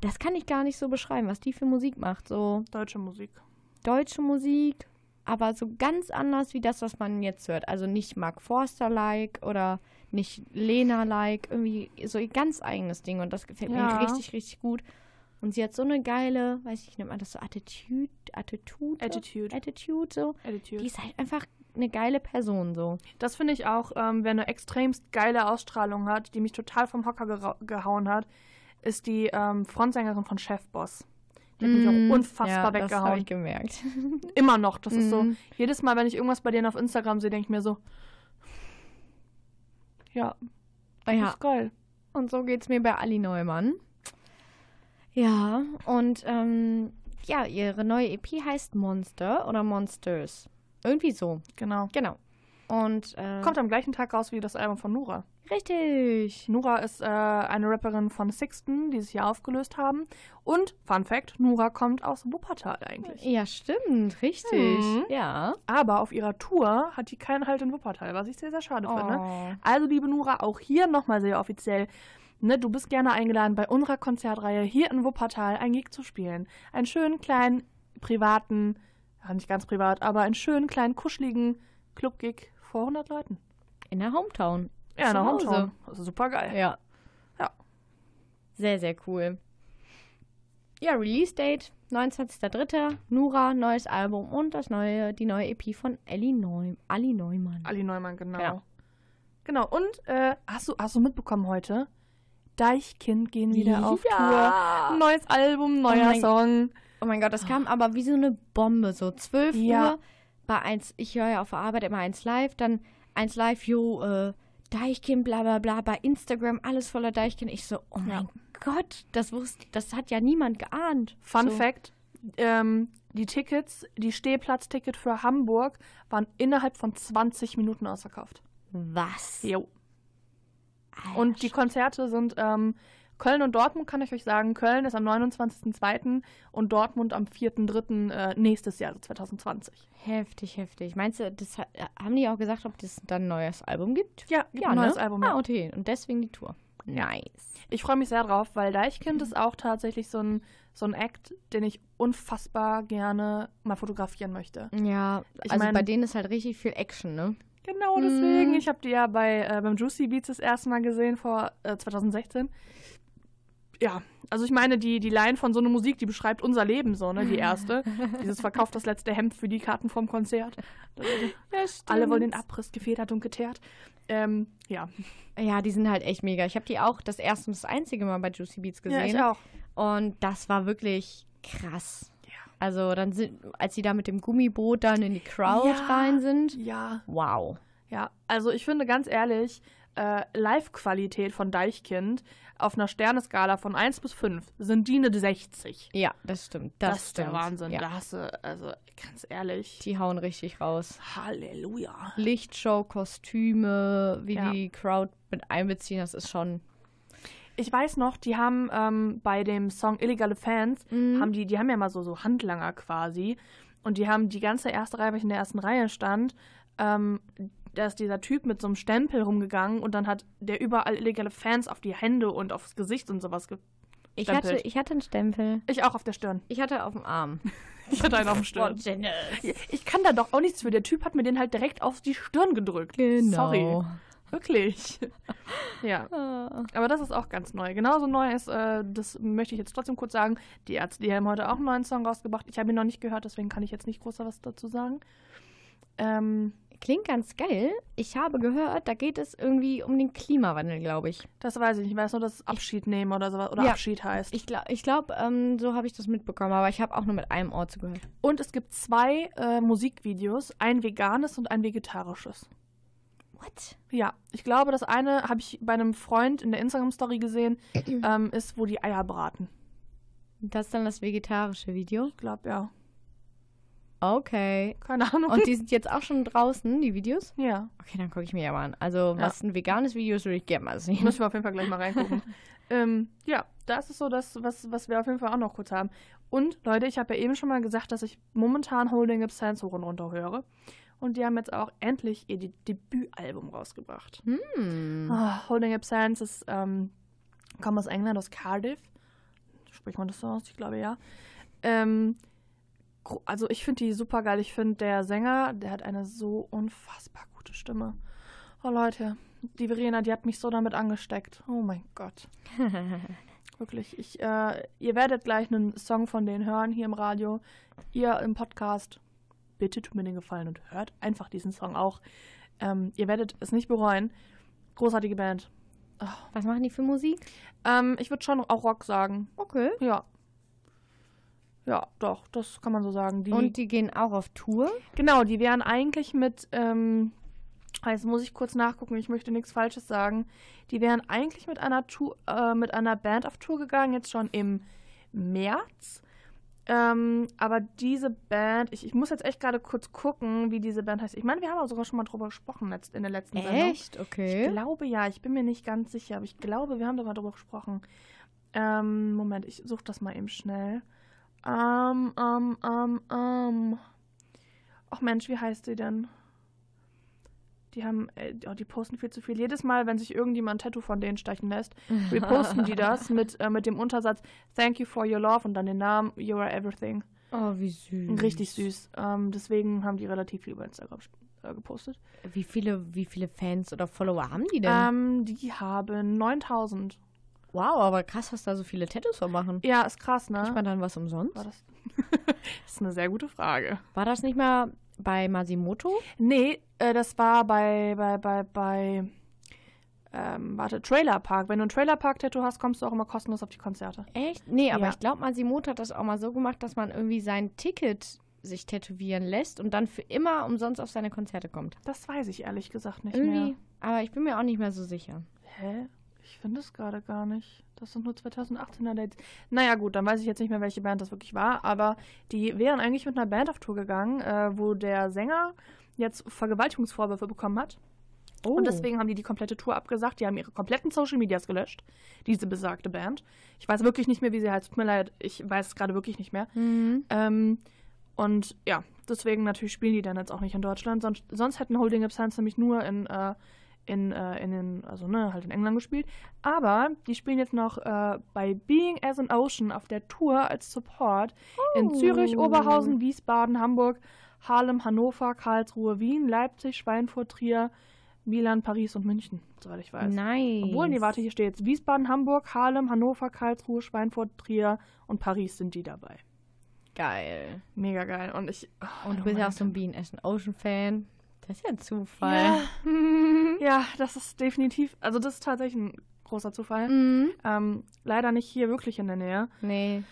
das kann ich gar nicht so beschreiben, was die für Musik macht. So Deutsche Musik. deutsche Musik, aber so ganz anders wie das, was man jetzt hört. Also nicht Mark Forster-like oder nicht Lena-like. Irgendwie so ihr ganz eigenes Ding. Und das gefällt Ja. mir richtig, richtig gut. Und sie hat so eine geile, weiß ich nicht, nennt man das so Attitude? Attitude? Attitude. Attitude, so. Attitude. Die ist halt einfach eine geile Person, so. Das finde ich auch, ähm, wer eine extremst geile Ausstrahlung hat, die mich total vom Hocker gehauen hat, ist die ähm, Frontsängerin von Chefboss. Die hat mich Mm, auch unfassbar ja, Das habe weggehauen. ich gemerkt. Immer noch. Das ist so. Mhm. Jedes Mal, wenn ich irgendwas bei denen auf Instagram sehe, denke ich mir so. Ja, das ja, ist geil. und so geht's mir bei Ali Neumann. Ja, und ähm, ja, ihre neue EP heißt Monster oder Monsters. Irgendwie so, Genau. genau. Und äh, Kommt am gleichen Tag raus wie das Album von Nura. Richtig. Nura ist äh, eine Rapperin von Sixten, die sich hier aufgelöst haben. Und, Fun Fact, Nura kommt aus Wuppertal eigentlich. Ja, stimmt, richtig. Mhm. Ja. Aber auf ihrer Tour hat die keinen Halt in Wuppertal, was ich sehr, sehr schade finde. Oh. Also, liebe Nura, auch hier nochmal sehr offiziell. Ne, du bist gerne eingeladen, bei unserer Konzertreihe hier in Wuppertal ein Gig zu spielen. Einen schönen kleinen privaten, ja nicht ganz privat, aber einen schönen kleinen kuscheligen Club-Gig vor 100 Leuten. In der Hometown. Ja, Hause. Hometown. Super geil. Ja. Ja. Sehr, sehr cool. Ja, Release-Date 29.03. Nura, neues Album und das neue, die neue EP von Ellie Ali Neumann. Ali Neumann, genau. Ja. Genau, und äh, hast, du, hast du mitbekommen heute? Deichkind gehen wieder auf Ja. Tour. Neues Album, neuer mein- Song. Oh mein Gott, das kam aber wie so eine Bombe. So 12 Ja. Uhr bei 1, ich höre ja auf der Arbeit immer 1 live, dann 1 live, jo, äh, Deichkind, bla bla bla, bei Instagram alles voller Deichkind. Ich so, oh mein Gott, das wusste, das hat ja niemand geahnt. Fun so. Fact: ähm, Die Tickets, die Stehplatzticket für Hamburg waren innerhalb von 20 Minuten ausverkauft. Was? Jo. Alter, Und die Konzerte sind ähm, Köln und Dortmund, kann ich euch sagen. Köln ist am 29.02. und Dortmund am 4.03. Äh, nächstes Jahr, also 2020. Heftig, heftig. Meinst du, das haben die auch gesagt, ob es dann ein neues Album gibt? Ja, gibt ein neues Album. Ah, Ja. okay. Und deswegen die Tour. Nice. Ich freue mich sehr drauf, weil Deichkind ist auch tatsächlich so ein, so ein Act, den ich unfassbar gerne mal fotografieren möchte. Ja, Ich also mein- bei denen ist halt richtig viel Action, ne? Genau deswegen. Mm. Ich habe die ja bei, äh, beim Juicy Beats das erste Mal gesehen vor äh, 2016. Ja, also ich meine, die, die Line von so einer Musik, die beschreibt unser Leben so, ne? Die erste. Dieses verkauft das letzte Hemd für die Karten vom Konzert. Ja, Alle wollen den Abriss gefedert und geteert. Ähm, ja. Ja, die sind halt echt mega. Ich habe die auch das erste und das einzige Mal bei Juicy Beats gesehen. Ja, ich auch. Und das war wirklich Krass. Ja. Also dann sind, als sie da mit dem Gummiboot dann in die Crowd Ja. rein sind. Ja. Wow. Ja, also ich finde ganz ehrlich, äh, Live-Qualität von Deichkind auf einer Sterneskala von 1 bis 5 sind die eine 60. Ja, das stimmt. Das, ist stimmt. der Wahnsinn. Ja. Da hast du, also ganz ehrlich, Die hauen richtig raus. Halleluja. Lichtshow, Kostüme, wie Ja. die Crowd mit einbeziehen, das ist schon. Ich weiß noch, die haben ähm, bei dem Song Illegale Fans, Mhm. haben die, die haben ja mal so, so Handlanger quasi. Und die haben die ganze erste Reihe, weil ich in der ersten Reihe stand, ähm, da ist dieser Typ mit so einem Stempel rumgegangen und dann hat der überall illegale Fans auf die Hände und aufs Gesicht und sowas ge Ich hatte, ich hatte einen Stempel. Ich auch auf der Stirn. Ich hatte auf dem Arm. Ich hatte einen auf dem Stirn. Ich kann da doch auch nichts für. Der Typ hat mir den halt direkt auf die Stirn gedrückt. Genau. Sorry. Wirklich. ja. Ah. Aber das ist auch ganz neu. Genauso neu ist, äh, das möchte ich jetzt trotzdem kurz sagen, die Ärzte, die haben heute auch einen neuen Song rausgebracht. Ich habe ihn noch nicht gehört, deswegen kann ich jetzt nicht groß was dazu sagen. Ähm, Klingt ganz geil. Ich habe gehört, da geht es irgendwie um den Klimawandel, glaube ich. das weiß ich nicht. Ich weiß nur, dass es Abschied nehmen oder sowas oder Ja. Abschied heißt. Ich glaube, ich glaub, ähm, so habe ich das mitbekommen, aber ich habe auch nur mit einem Ort zugehört. Und es gibt zwei äh, Musikvideos, ein veganes und ein vegetarisches. What? Ja, ich glaube, das eine habe ich bei einem Freund in der Instagram-Story gesehen, ähm, ist, wo die Eier braten. Das ist dann das vegetarische Video. Ich glaube, ja. Okay. Keine Ahnung. Und die sind jetzt auch schon draußen, die Videos? ja, Okay, dann gucke ich mir ja mal an. Also, Ja. was ein veganes Video ist, würde ich gerne mal sehen. müssen wir auf jeden Fall gleich mal reingucken. ähm, ja, das ist so das, was, was wir auf jeden Fall auch noch kurz haben. Und Leute, ich habe ja eben schon mal gesagt, dass ich momentan Holding Up Sands hoch und runter höre. Und die haben jetzt auch endlich ihr De Debütalbum rausgebracht. Hm. Ah, Holding Up Sands ist, ähm, kommt aus England, aus Cardiff. Spricht man das so aus? Ich glaube ja. Ähm, also ich finde die super geil. Ich finde der Sänger, der hat eine so unfassbar gute Stimme. Oh Leute, die Verena, die hat mich so damit angesteckt. Oh mein Gott. Wirklich. Ich, äh, ihr werdet gleich einen Song von denen hören hier im Radio. Ihr im Podcast. Bitte tut mir den Gefallen und hört einfach diesen Song auch. Ähm, ihr werdet es nicht bereuen. Großartige Band. Was machen die für Musik? Ähm, ich würde schon auch Rock sagen. Okay. Ja. Ja, doch, das kann man so sagen. Die, Und die gehen auch auf Tour? genau, die wären eigentlich mit, ähm, jetzt muss ich kurz nachgucken, ich möchte nichts Falsches sagen. Die wären eigentlich mit einer Tour, äh, mit einer Band auf Tour gegangen, jetzt schon im März. Ähm, aber diese Band, ich, ich muss jetzt echt gerade kurz gucken, wie diese Band heißt. Ich meine, wir haben auch sogar schon mal drüber gesprochen letzt, in der letzten Sendung. Echt? Okay. Ich glaube ja, ich bin mir nicht ganz sicher, aber ich glaube, wir haben darüber drüber gesprochen. Ähm, Moment, ich suche das mal eben schnell. Ähm, ähm, ähm, ähm. Ach Mensch, wie heißt die denn? Die haben, äh, oh, die posten viel zu viel. Jedes Mal, wenn sich irgendjemand ein Tattoo von denen stechen lässt, reposten die das mit, äh, mit dem Untersatz Thank you for your love und dann den Namen You are everything. Oh, wie süß. Richtig süß. Ähm, deswegen haben die relativ viel über Instagram äh, gepostet. Wie viele, wie viele Fans oder Follower haben die denn? Ähm, die haben 9000. wow, aber krass, was da so viele Tattoos von machen. Ja, ist krass, ne? Kriegt man dann was umsonst? War das? das ist eine sehr gute Frage. War das nicht mal bei Masimoto? Nee, äh, das war bei, bei, bei, bei, ähm, warte, Trailer Park. Wenn du ein Trailer Park Tattoo hast, kommst du auch immer kostenlos auf die Konzerte. Echt? Nee, aber Ja. ich glaube, Masimoto hat das auch mal so gemacht, dass man irgendwie sein Ticket sich tätowieren lässt und dann für immer umsonst auf seine Konzerte kommt. Das weiß ich ehrlich gesagt nicht Irgendwie, mehr. aber ich bin mir auch nicht mehr so sicher. Hä? Ich finde es gerade gar nicht. Das sind nur 2018er Dates. Naja, gut, dann weiß ich jetzt nicht mehr, welche Band das wirklich war, aber die wären eigentlich mit einer Band auf Tour gegangen, äh, wo der Sänger jetzt Vergewaltigungsvorwürfe bekommen hat. Oh. Und deswegen haben die die komplette Tour abgesagt. Die haben ihre kompletten Social Medias gelöscht, diese besagte Band. Ich weiß wirklich nicht mehr, wie sie heißt. Tut mir leid, ich weiß es gerade wirklich nicht mehr. Mhm. Ähm, und ja, deswegen natürlich spielen die dann jetzt auch nicht in Deutschland. Sonst, sonst hätten Holding Up Signs nämlich nur in, äh, in, äh, in den, also ne, halt in England gespielt. Aber die spielen jetzt noch äh, bei Being as an Ocean auf der Tour als Support in Oh. Zürich, Oberhausen, Wiesbaden, Hamburg, Haarlem, Hannover, Karlsruhe, Wien, Leipzig, Schweinfurt, Trier, Milan, Paris und München, soweit ich weiß. Nice. Obwohl, nee, warte, hier steht jetzt Wiesbaden, Hamburg, Haarlem, Hannover, Karlsruhe, Schweinfurt, Trier und Paris sind die dabei. Geil. Mega geil. Und ich. oh, Und du oh bist ja auch so ein Bean Ocean Fan. Das ist ja ein Zufall. Ja. Ja, das ist definitiv. Also, das ist tatsächlich ein großer Zufall. Mhm. Ähm, leider nicht hier wirklich in der Nähe. Nee.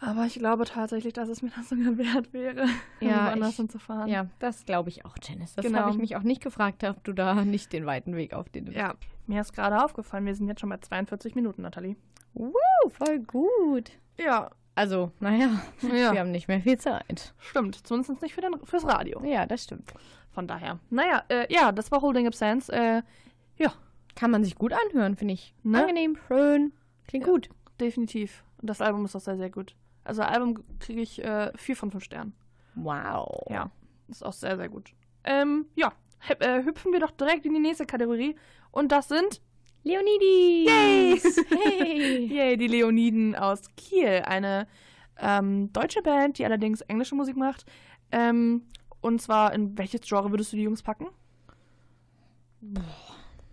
Aber ich glaube tatsächlich, dass es mir das sogar wert wäre, Ja, woanders hinzufahren. Ja, das glaube ich auch, Janice. Das Genau. habe ich mich auch nicht gefragt, ob du da nicht den weiten Weg auf den du Ja, mir ist gerade aufgefallen, wir sind jetzt schon bei 42 Minuten, Nathalie. Woo, voll gut. Ja, Also, naja, ja. wir haben nicht mehr viel Zeit. Stimmt, zumindest nicht für den, fürs Radio. Ja, das stimmt. Von daher. Naja, äh, ja, das war Holding Up Sands. Äh, ja, Kann man sich gut anhören, finde ich. Ne? Angenehm, schön, klingt Ja. gut. definitiv. Und das Album ist auch sehr, sehr gut. Also Album kriege ich äh, vier von fünf Sternen. Wow. Ja, ist auch sehr, sehr gut. Ähm, ja, äh, hüpfen wir doch direkt in die nächste Kategorie. Und das sind, Leonidis! Hey! yay, die Leoniden aus Kiel. Eine ähm, deutsche Band, die allerdings englische Musik macht. Ähm, und zwar, in welches Genre würdest du die Jungs packen?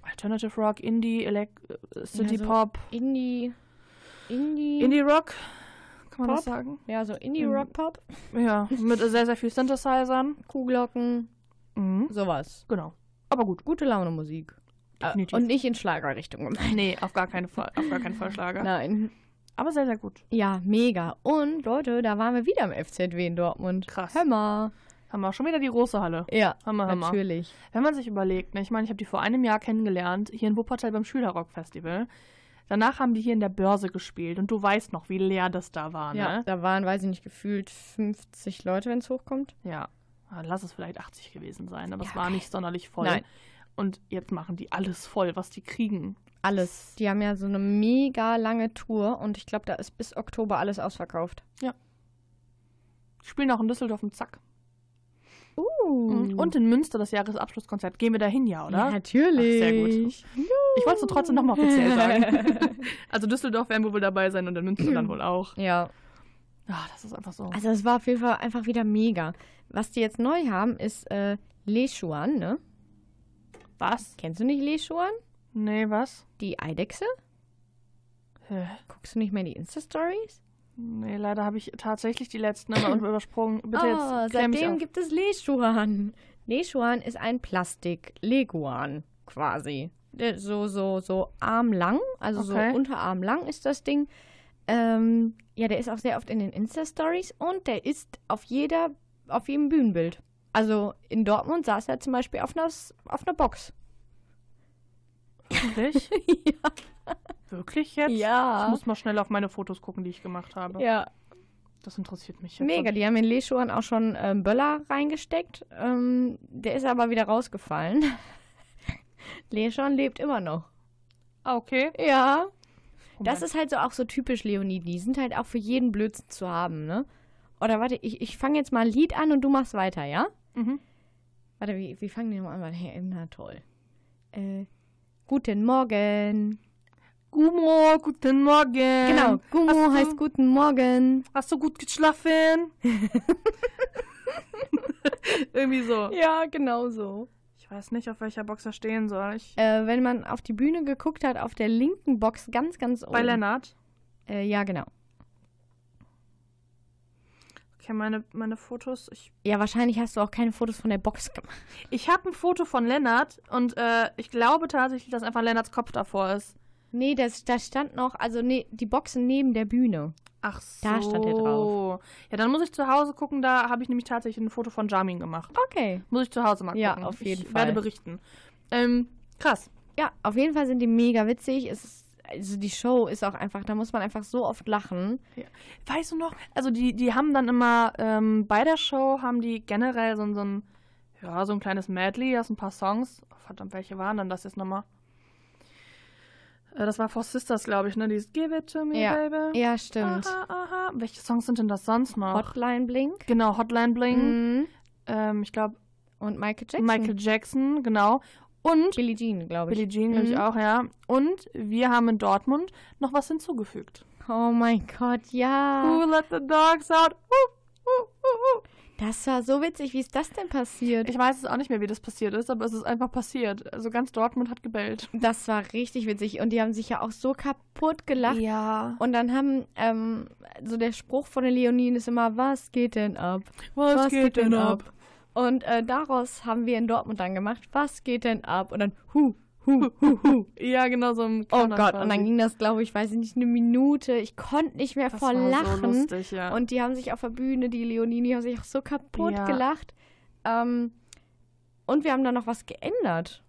Alternative Rock, Indie, Elec äh, City Ja, so Pop, Indie. Indie. Indie Rock, kann man Pop? das sagen? Ja, so Mhm. Indie-Rock-Pop. Ja, mit sehr, sehr viel Synthesizern. Kuhglocken, Mhm. sowas. Genau. Aber gut. Gute Laune Musik. Äh, Definitiv. Und nicht in Schlagerrichtung. Nee, auf gar, keine auf gar keinen Fall Schlager. Nein. Aber sehr, sehr gut. Ja, mega. Und Leute, da waren wir wieder im FZW in Dortmund. Krass. Hör mal. Haben wir auch schon wieder die große Halle. Ja, Hammer, Hammer. natürlich. Wenn man sich überlegt, ne, ich meine, ich habe die vor einem Jahr kennengelernt, hier in Wuppertal beim Schülerrock-Festival. Danach haben die hier in der Börse gespielt und du weißt noch, wie leer das da war, Ja, ne? da waren, weiß ich nicht, gefühlt 50 Leute, wenn es hochkommt. Ja. Ah, Lass es vielleicht 80 gewesen sein, aber es Ja, war nicht sonderlich voll. Nein. Und jetzt machen die alles voll, was die kriegen. Alles. Die haben ja so eine mega lange Tour und ich glaube, da ist bis Oktober alles ausverkauft. Die spielen auch in Düsseldorf im Zack. Uh. Und in Münster das Jahresabschlusskonzert. Gehen wir dahin, ja, oder? Ja, natürlich. Ach, sehr gut. Ich wollte es trotzdem nochmal offiziell sagen. also Düsseldorf werden wir wohl dabei sein und in Münster dann wohl auch. Ja, Ah, das ist einfach so. also es war auf jeden Fall einfach wieder mega. Was die jetzt neu haben, ist äh, Lechuan, ne? Was? Kennst du nicht Lechuan? Nee, was? Die Eidechse? Hä? Guckst du nicht mehr die Insta-Stories? Nee, leider habe ich tatsächlich die letzten immer übersprungen. Bitte oh, jetzt seitdem gibt es Lechuan. Lechuan ist ein Plastik-Leguan quasi. So, so, so armlang, also Okay. so unterarmlang ist das Ding. Ähm, ja, der ist auch sehr oft in den Insta-Stories und der ist auf jeder, auf jedem Bühnenbild. Also in Dortmund saß er zum Beispiel auf einer, auf einer Box. Wirklich? Wirklich jetzt? Ich Ja. muss mal schnell auf meine Fotos gucken, die ich gemacht habe. Ja, Das interessiert mich jetzt. mega. Die haben in Lechuan auch schon ähm, Böller reingesteckt. Ähm, der ist aber wieder rausgefallen. Lechuan lebt immer noch. Ah, okay. Ja. Oh Das ist halt so auch so typisch Leoniden. Die sind halt auch für jeden Blödsinn zu haben, ne? Oder warte, ich, ich fange jetzt mal ein Lied an und du machst weiter, ja? Mhm. Warte, wie, wie fangen die nochmal an? Hey, Na toll. Äh, guten Morgen. Gumo, guten Morgen. Genau, Gummo hast du- heißt guten Morgen. Hast du gut geschlafen? Irgendwie so. Ja, genau so. Ich weiß nicht, auf welcher Box er stehen soll. Ich, Äh, wenn man auf die Bühne geguckt hat, auf der linken Box ganz, ganz oben. bei Lennart. Äh, ja, genau. Okay, meine, meine Fotos. Ich, Ja, wahrscheinlich hast du auch keine Fotos von der Box gemacht. ich habe ein Foto von Lennart und äh, ich glaube tatsächlich, dass einfach Lennarts Kopf davor ist. Nee, das, da stand noch, also nee, die Boxen neben der Bühne. Ach so. Da stand er drauf. Ja, dann muss ich zu Hause gucken. Da habe ich nämlich tatsächlich ein Foto von Jamin gemacht. Okay. Muss ich zu Hause mal gucken. Ja, auf jeden ich Fall. werde berichten. Ähm, krass. Ja, auf jeden Fall sind die mega witzig. Es ist, also die Show ist auch einfach, da muss man einfach so oft lachen. Weißt du noch? Also die, die haben dann immer ähm, bei der Show haben die generell so, ein- so ein ja so ein kleines Medley aus ein paar Songs. Oh, verdammt, welche waren denn das jetzt nochmal? Äh, Das war Four Sisters, glaube ich, ne? Dieses Give it to me, Ja. baby. Ja, stimmt. Aha, aha. Welche Songs sind denn das sonst noch? Hotline Blink. genau, Hotline Bling. Mhm. Ähm, ich glaube, Und Michael Jackson. Michael Jackson, genau. Und Billie Jean, glaube ich. Billie Jean, glaube ich Mhm. auch, ja. Und wir haben in Dortmund noch was hinzugefügt. Oh mein Gott, ja. Who let the dogs out? Uh, uh, uh. Das war so witzig. Wie ist das denn passiert? Ich weiß es auch nicht mehr, wie das passiert ist, aber es ist einfach passiert. Also ganz Dortmund hat gebellt. Das war richtig witzig. Und die haben sich ja auch so kaputt gelacht. Ja. Und dann haben, ähm, so der Spruch von den Leoniden ist immer, was geht denn ab? Was, geht denn ab? Und äh, daraus haben wir in Dortmund dann gemacht, was geht denn ab? Und dann, hu, hu, hu, hu. Ja, genau so im Oh Gott, und dann quasi. ging das, glaube ich, weiß ich nicht, eine Minute. Ich konnte nicht mehr das vor war Lachen. So lustig, ja. Und die haben sich auf der Bühne, die Leonini, haben sich auch so kaputt Ja. gelacht. Ähm, und wir haben dann noch was geändert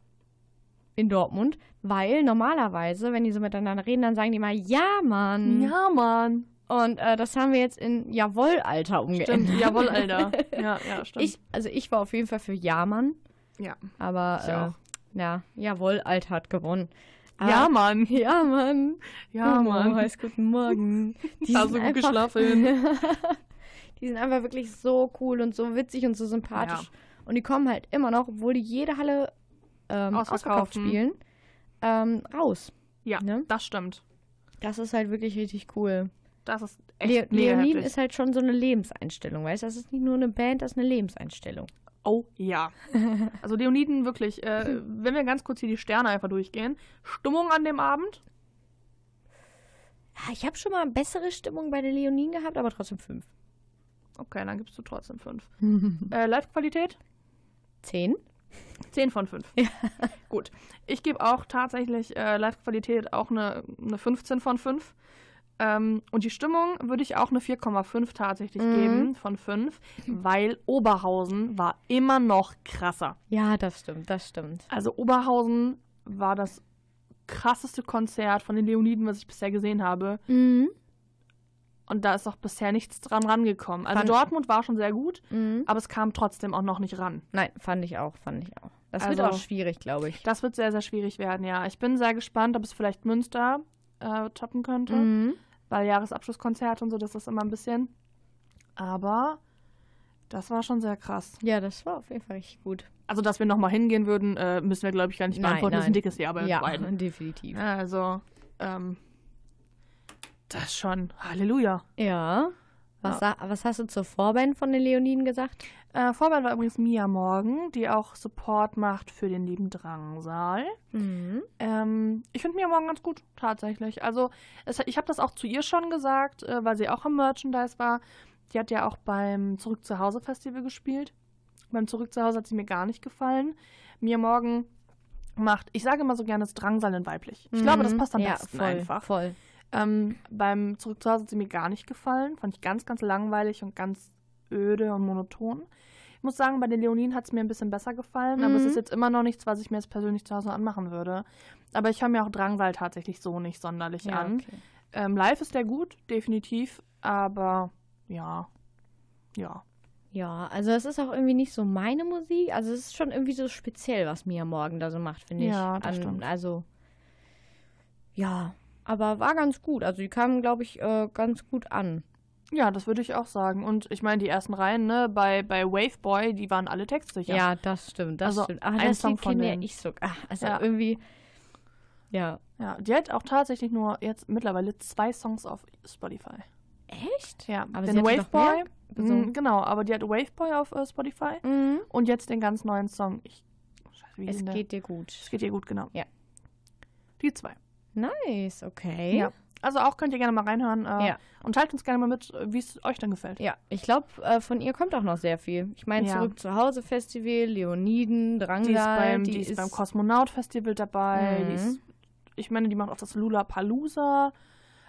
in Dortmund, weil normalerweise, wenn die so miteinander reden, dann sagen die mal, ja, Mann. ja, Mann. Und äh, das haben wir jetzt in Jawohl, Alter, umgeändert. Stimmt, jawohl, Alter. Ja, ja, stimmt. Ich, also ich war auf jeden Fall für Ja, Mann. ja. Aber Ich äh, auch. ja, Jawohl, Alter hat gewonnen. Aber- ja, Mann. Ja, Mann. Ja, Humo Mann. heißt guten Morgen. Die sind du gut einfach- geschlafen? die sind einfach wirklich so cool und so witzig und so sympathisch. Und die kommen halt immer noch, obwohl die jede Halle ähm, ausverkauft spielen, ähm, raus. Ja, Ne? das stimmt. Das ist halt wirklich richtig cool. Das ist echt Le mega Leonin heftig. ist halt schon so eine Lebenseinstellung, weißt du? Das ist nicht nur eine Band, das ist eine Lebenseinstellung. Oh ja. Also Leoniden wirklich, äh, wenn wir ganz kurz hier die Sterne einfach durchgehen. Stimmung an dem Abend? Ja, Ich habe schon mal bessere Stimmung bei den Leoninen gehabt, aber trotzdem fünf. Okay, dann gibst du trotzdem fünf. Äh, Live-Qualität? Zehn? 10 von 5. Gut. Ich gebe auch tatsächlich äh, Live-Qualität auch eine, eine 15 von 5. Ähm, und die Stimmung würde ich auch eine 4,5 tatsächlich Mhm. geben von 5, weil Oberhausen war immer noch krasser. Ja, das stimmt, das stimmt. Also Oberhausen war das krasseste Konzert von den Leoniden, was ich bisher gesehen habe. Mhm. Und da ist auch bisher nichts dran rangekommen. Also Fand- Dortmund war schon sehr gut, Mhm. aber es kam trotzdem auch noch nicht ran. Nein, fand ich auch, fand ich auch. Das wird Also- auch schwierig, glaube ich. Das wird sehr, sehr schwierig werden, ja. Ich bin sehr gespannt, ob es vielleicht Münster äh, toppen könnte. Mhm. Weil Jahresabschlusskonzert und so, das ist immer ein bisschen. Aber das war schon sehr krass. Ja, das war auf jeden Fall richtig gut. Also, dass wir nochmal hingehen würden, äh, müssen wir, glaube ich, gar nicht Nein, beantworten. Das ist ein nein. dickes Ja bei uns ja, beiden. definitiv. Also, ähm, das schon Halleluja. Ja. Was, sa- was hast du zur Vorband von den Leoniden gesagt? Äh, Vorband war übrigens Mia Morgan, die auch Support macht für den lieben Drangsal. Mhm. Ähm, ich finde Mia Morgan ganz gut, tatsächlich. Also, es, ich habe das auch zu ihr schon gesagt, äh, weil sie auch am Merchandise war. Die hat ja auch beim Zurück zu Hause Festival gespielt. Beim Zurück zu Hause hat sie mir gar nicht gefallen. Mia Morgan macht, ich sage immer so gerne, das Drangsal in weiblich. Ich glaube, das passt am Mhm. ja, besten voll, einfach. Voll. Ähm, beim Zurück zu Hause hat sie mir gar nicht gefallen. Fand ich ganz, ganz langweilig und ganz öde und monoton. Ich muss sagen, bei den Leoninen hat es mir ein bisschen besser gefallen, aber es Mhm. ist jetzt immer noch nichts, was ich mir jetzt persönlich zu Hause anmachen würde. Aber ich höre mir auch Drangsal tatsächlich so nicht sonderlich Ja, an. okay. Ähm, live ist der gut, definitiv, aber ja, ja. Ja, also es ist auch irgendwie nicht so meine Musik. Also es ist schon irgendwie so speziell, was Mia Morgan da so macht, finde ich. Ja, das stimmt. Also, ja, aber war ganz gut. Also die kamen, glaube ich, äh, ganz gut an. Ja, das würde ich auch sagen. Und ich meine, die ersten Reihen, ne, bei, bei Waveboy, die waren alle textsicher. Ja, das stimmt, das Also stimmt. Aber ein das Song von denen. ich so. Ach, also Ja. irgendwie, ja. ja. Die hat auch tatsächlich nur jetzt mittlerweile zwei Songs auf Spotify. Echt? Ja, Aber den Waveboy. Mm, genau, aber die hat Waveboy auf äh, Spotify Mhm. und jetzt den ganz neuen Song. Ich, Scheiße, wie Es denn der? geht dir gut. es geht dir gut, genau. Ja. Die zwei. Nice, okay. Ja. Also auch könnt ihr gerne mal reinhören äh, Ja. und teilt uns gerne mal mit, äh, wie es euch dann gefällt. Ja, ich glaube, äh, von ihr kommt auch noch sehr viel. Ich meine, Ja. zurück zu Hause Festival, Leoniden, Drangsal. Die ist beim, die ist beim Kosmonaut Festival dabei. Mhm. Ist, ich meine, die macht auch das Lula Palooza.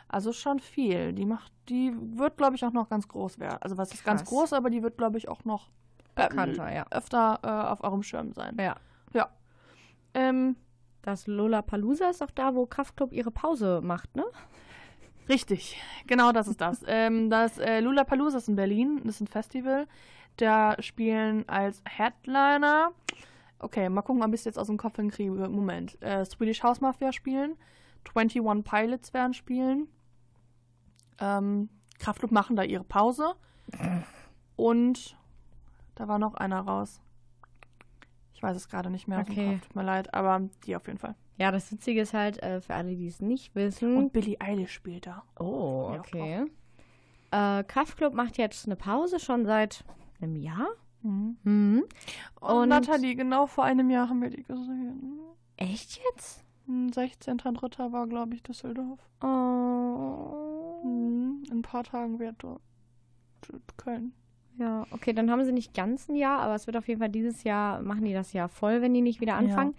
Also schon viel. Die macht, die wird, glaube ich, auch noch ganz groß werden. Also was ist ganz Krass. groß, aber die wird, glaube ich, auch noch äh, Bekannter, ja. öfter äh, auf eurem Schirm sein. Ja. Ja. Ähm, Das Lollapalooza ist auch da, wo Kraftklub ihre Pause macht, ne? Richtig, genau das ist das. ähm, das äh, Lollapalooza ist in Berlin, das ist ein Festival. Da spielen als Headliner, okay, mal gucken, ob ich es jetzt aus dem Kopf hinkriege. Moment. Äh, Swedish House Mafia spielen, 21 Pilots werden spielen, ähm, Kraftklub machen da ihre Pause und da war noch einer raus. Ich weiß es gerade nicht mehr Okay. Tut mir leid, aber die auf jeden Fall. Ja, das Witzige ist halt, äh, für alle, die es nicht wissen. Und Billie Eilish spielt da. oh, okay. Äh, Kraftklub macht jetzt eine Pause schon seit einem Jahr. Mhm. Mhm. Und, Und- Nathalie, genau vor einem Jahr haben wir die gesehen. Echt jetzt? Hm, 16.3. war, glaube ich, Düsseldorf. Oh. Hm, In ein paar Tagen wird dort Köln. Ja, okay, dann haben sie nicht ganz ein Jahr, aber es wird auf jeden Fall dieses Jahr, machen die das Jahr voll, wenn die nicht wieder anfangen.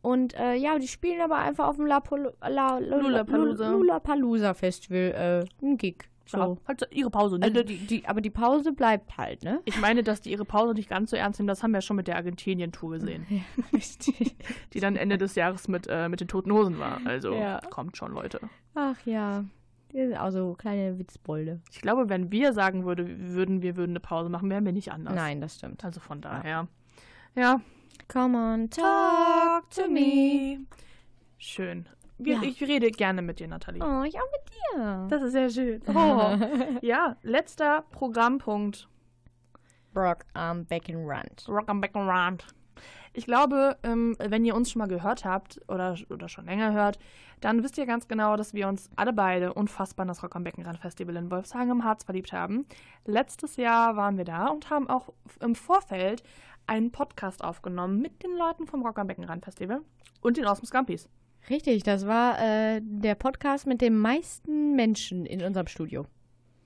Und äh, ja, die spielen aber einfach auf dem La La Lollapalooza. Lollapalooza Festival äh, ein Gig. So. Ja, halt ihre Pause. Ne? Also die, die, aber die Pause bleibt halt, ne? ich meine, dass die ihre Pause nicht ganz so ernst nehmen, das haben wir ja schon mit der Argentinien-Tour gesehen, Richtig. die dann Ende des Jahres mit, äh, mit den Toten Hosen war. Also Ja. kommt schon, Leute. Ach ja. Die sind auch so kleine Witzbolde. Ich glaube, wenn wir sagen würde, würden wir würden eine Pause machen, wären wir nicht anders. Nein, das stimmt. Also von daher. Ja. Come on, talk to me. Schön. Wir, Ja. Ich rede gerne mit dir, Nathalie. Oh, ich auch mit dir. Das ist sehr schön. Oh. ja, letzter Programmpunkt. Brock am Beckenrand. Rock am Beckenrand. Ich glaube, ähm, wenn ihr uns schon mal gehört habt oder, oder schon länger hört, dann wisst ihr ganz genau, dass wir uns alle beide unfassbar in das Rock am Beckenrand Festival in Wolfshagen im Harz verliebt haben. Letztes Jahr waren wir da und haben auch im Vorfeld einen Podcast aufgenommen mit den Leuten vom Rock am Beckenrand Festival und den Awesome Scampis. Richtig, das war äh, der Podcast mit den meisten Menschen in unserem Studio.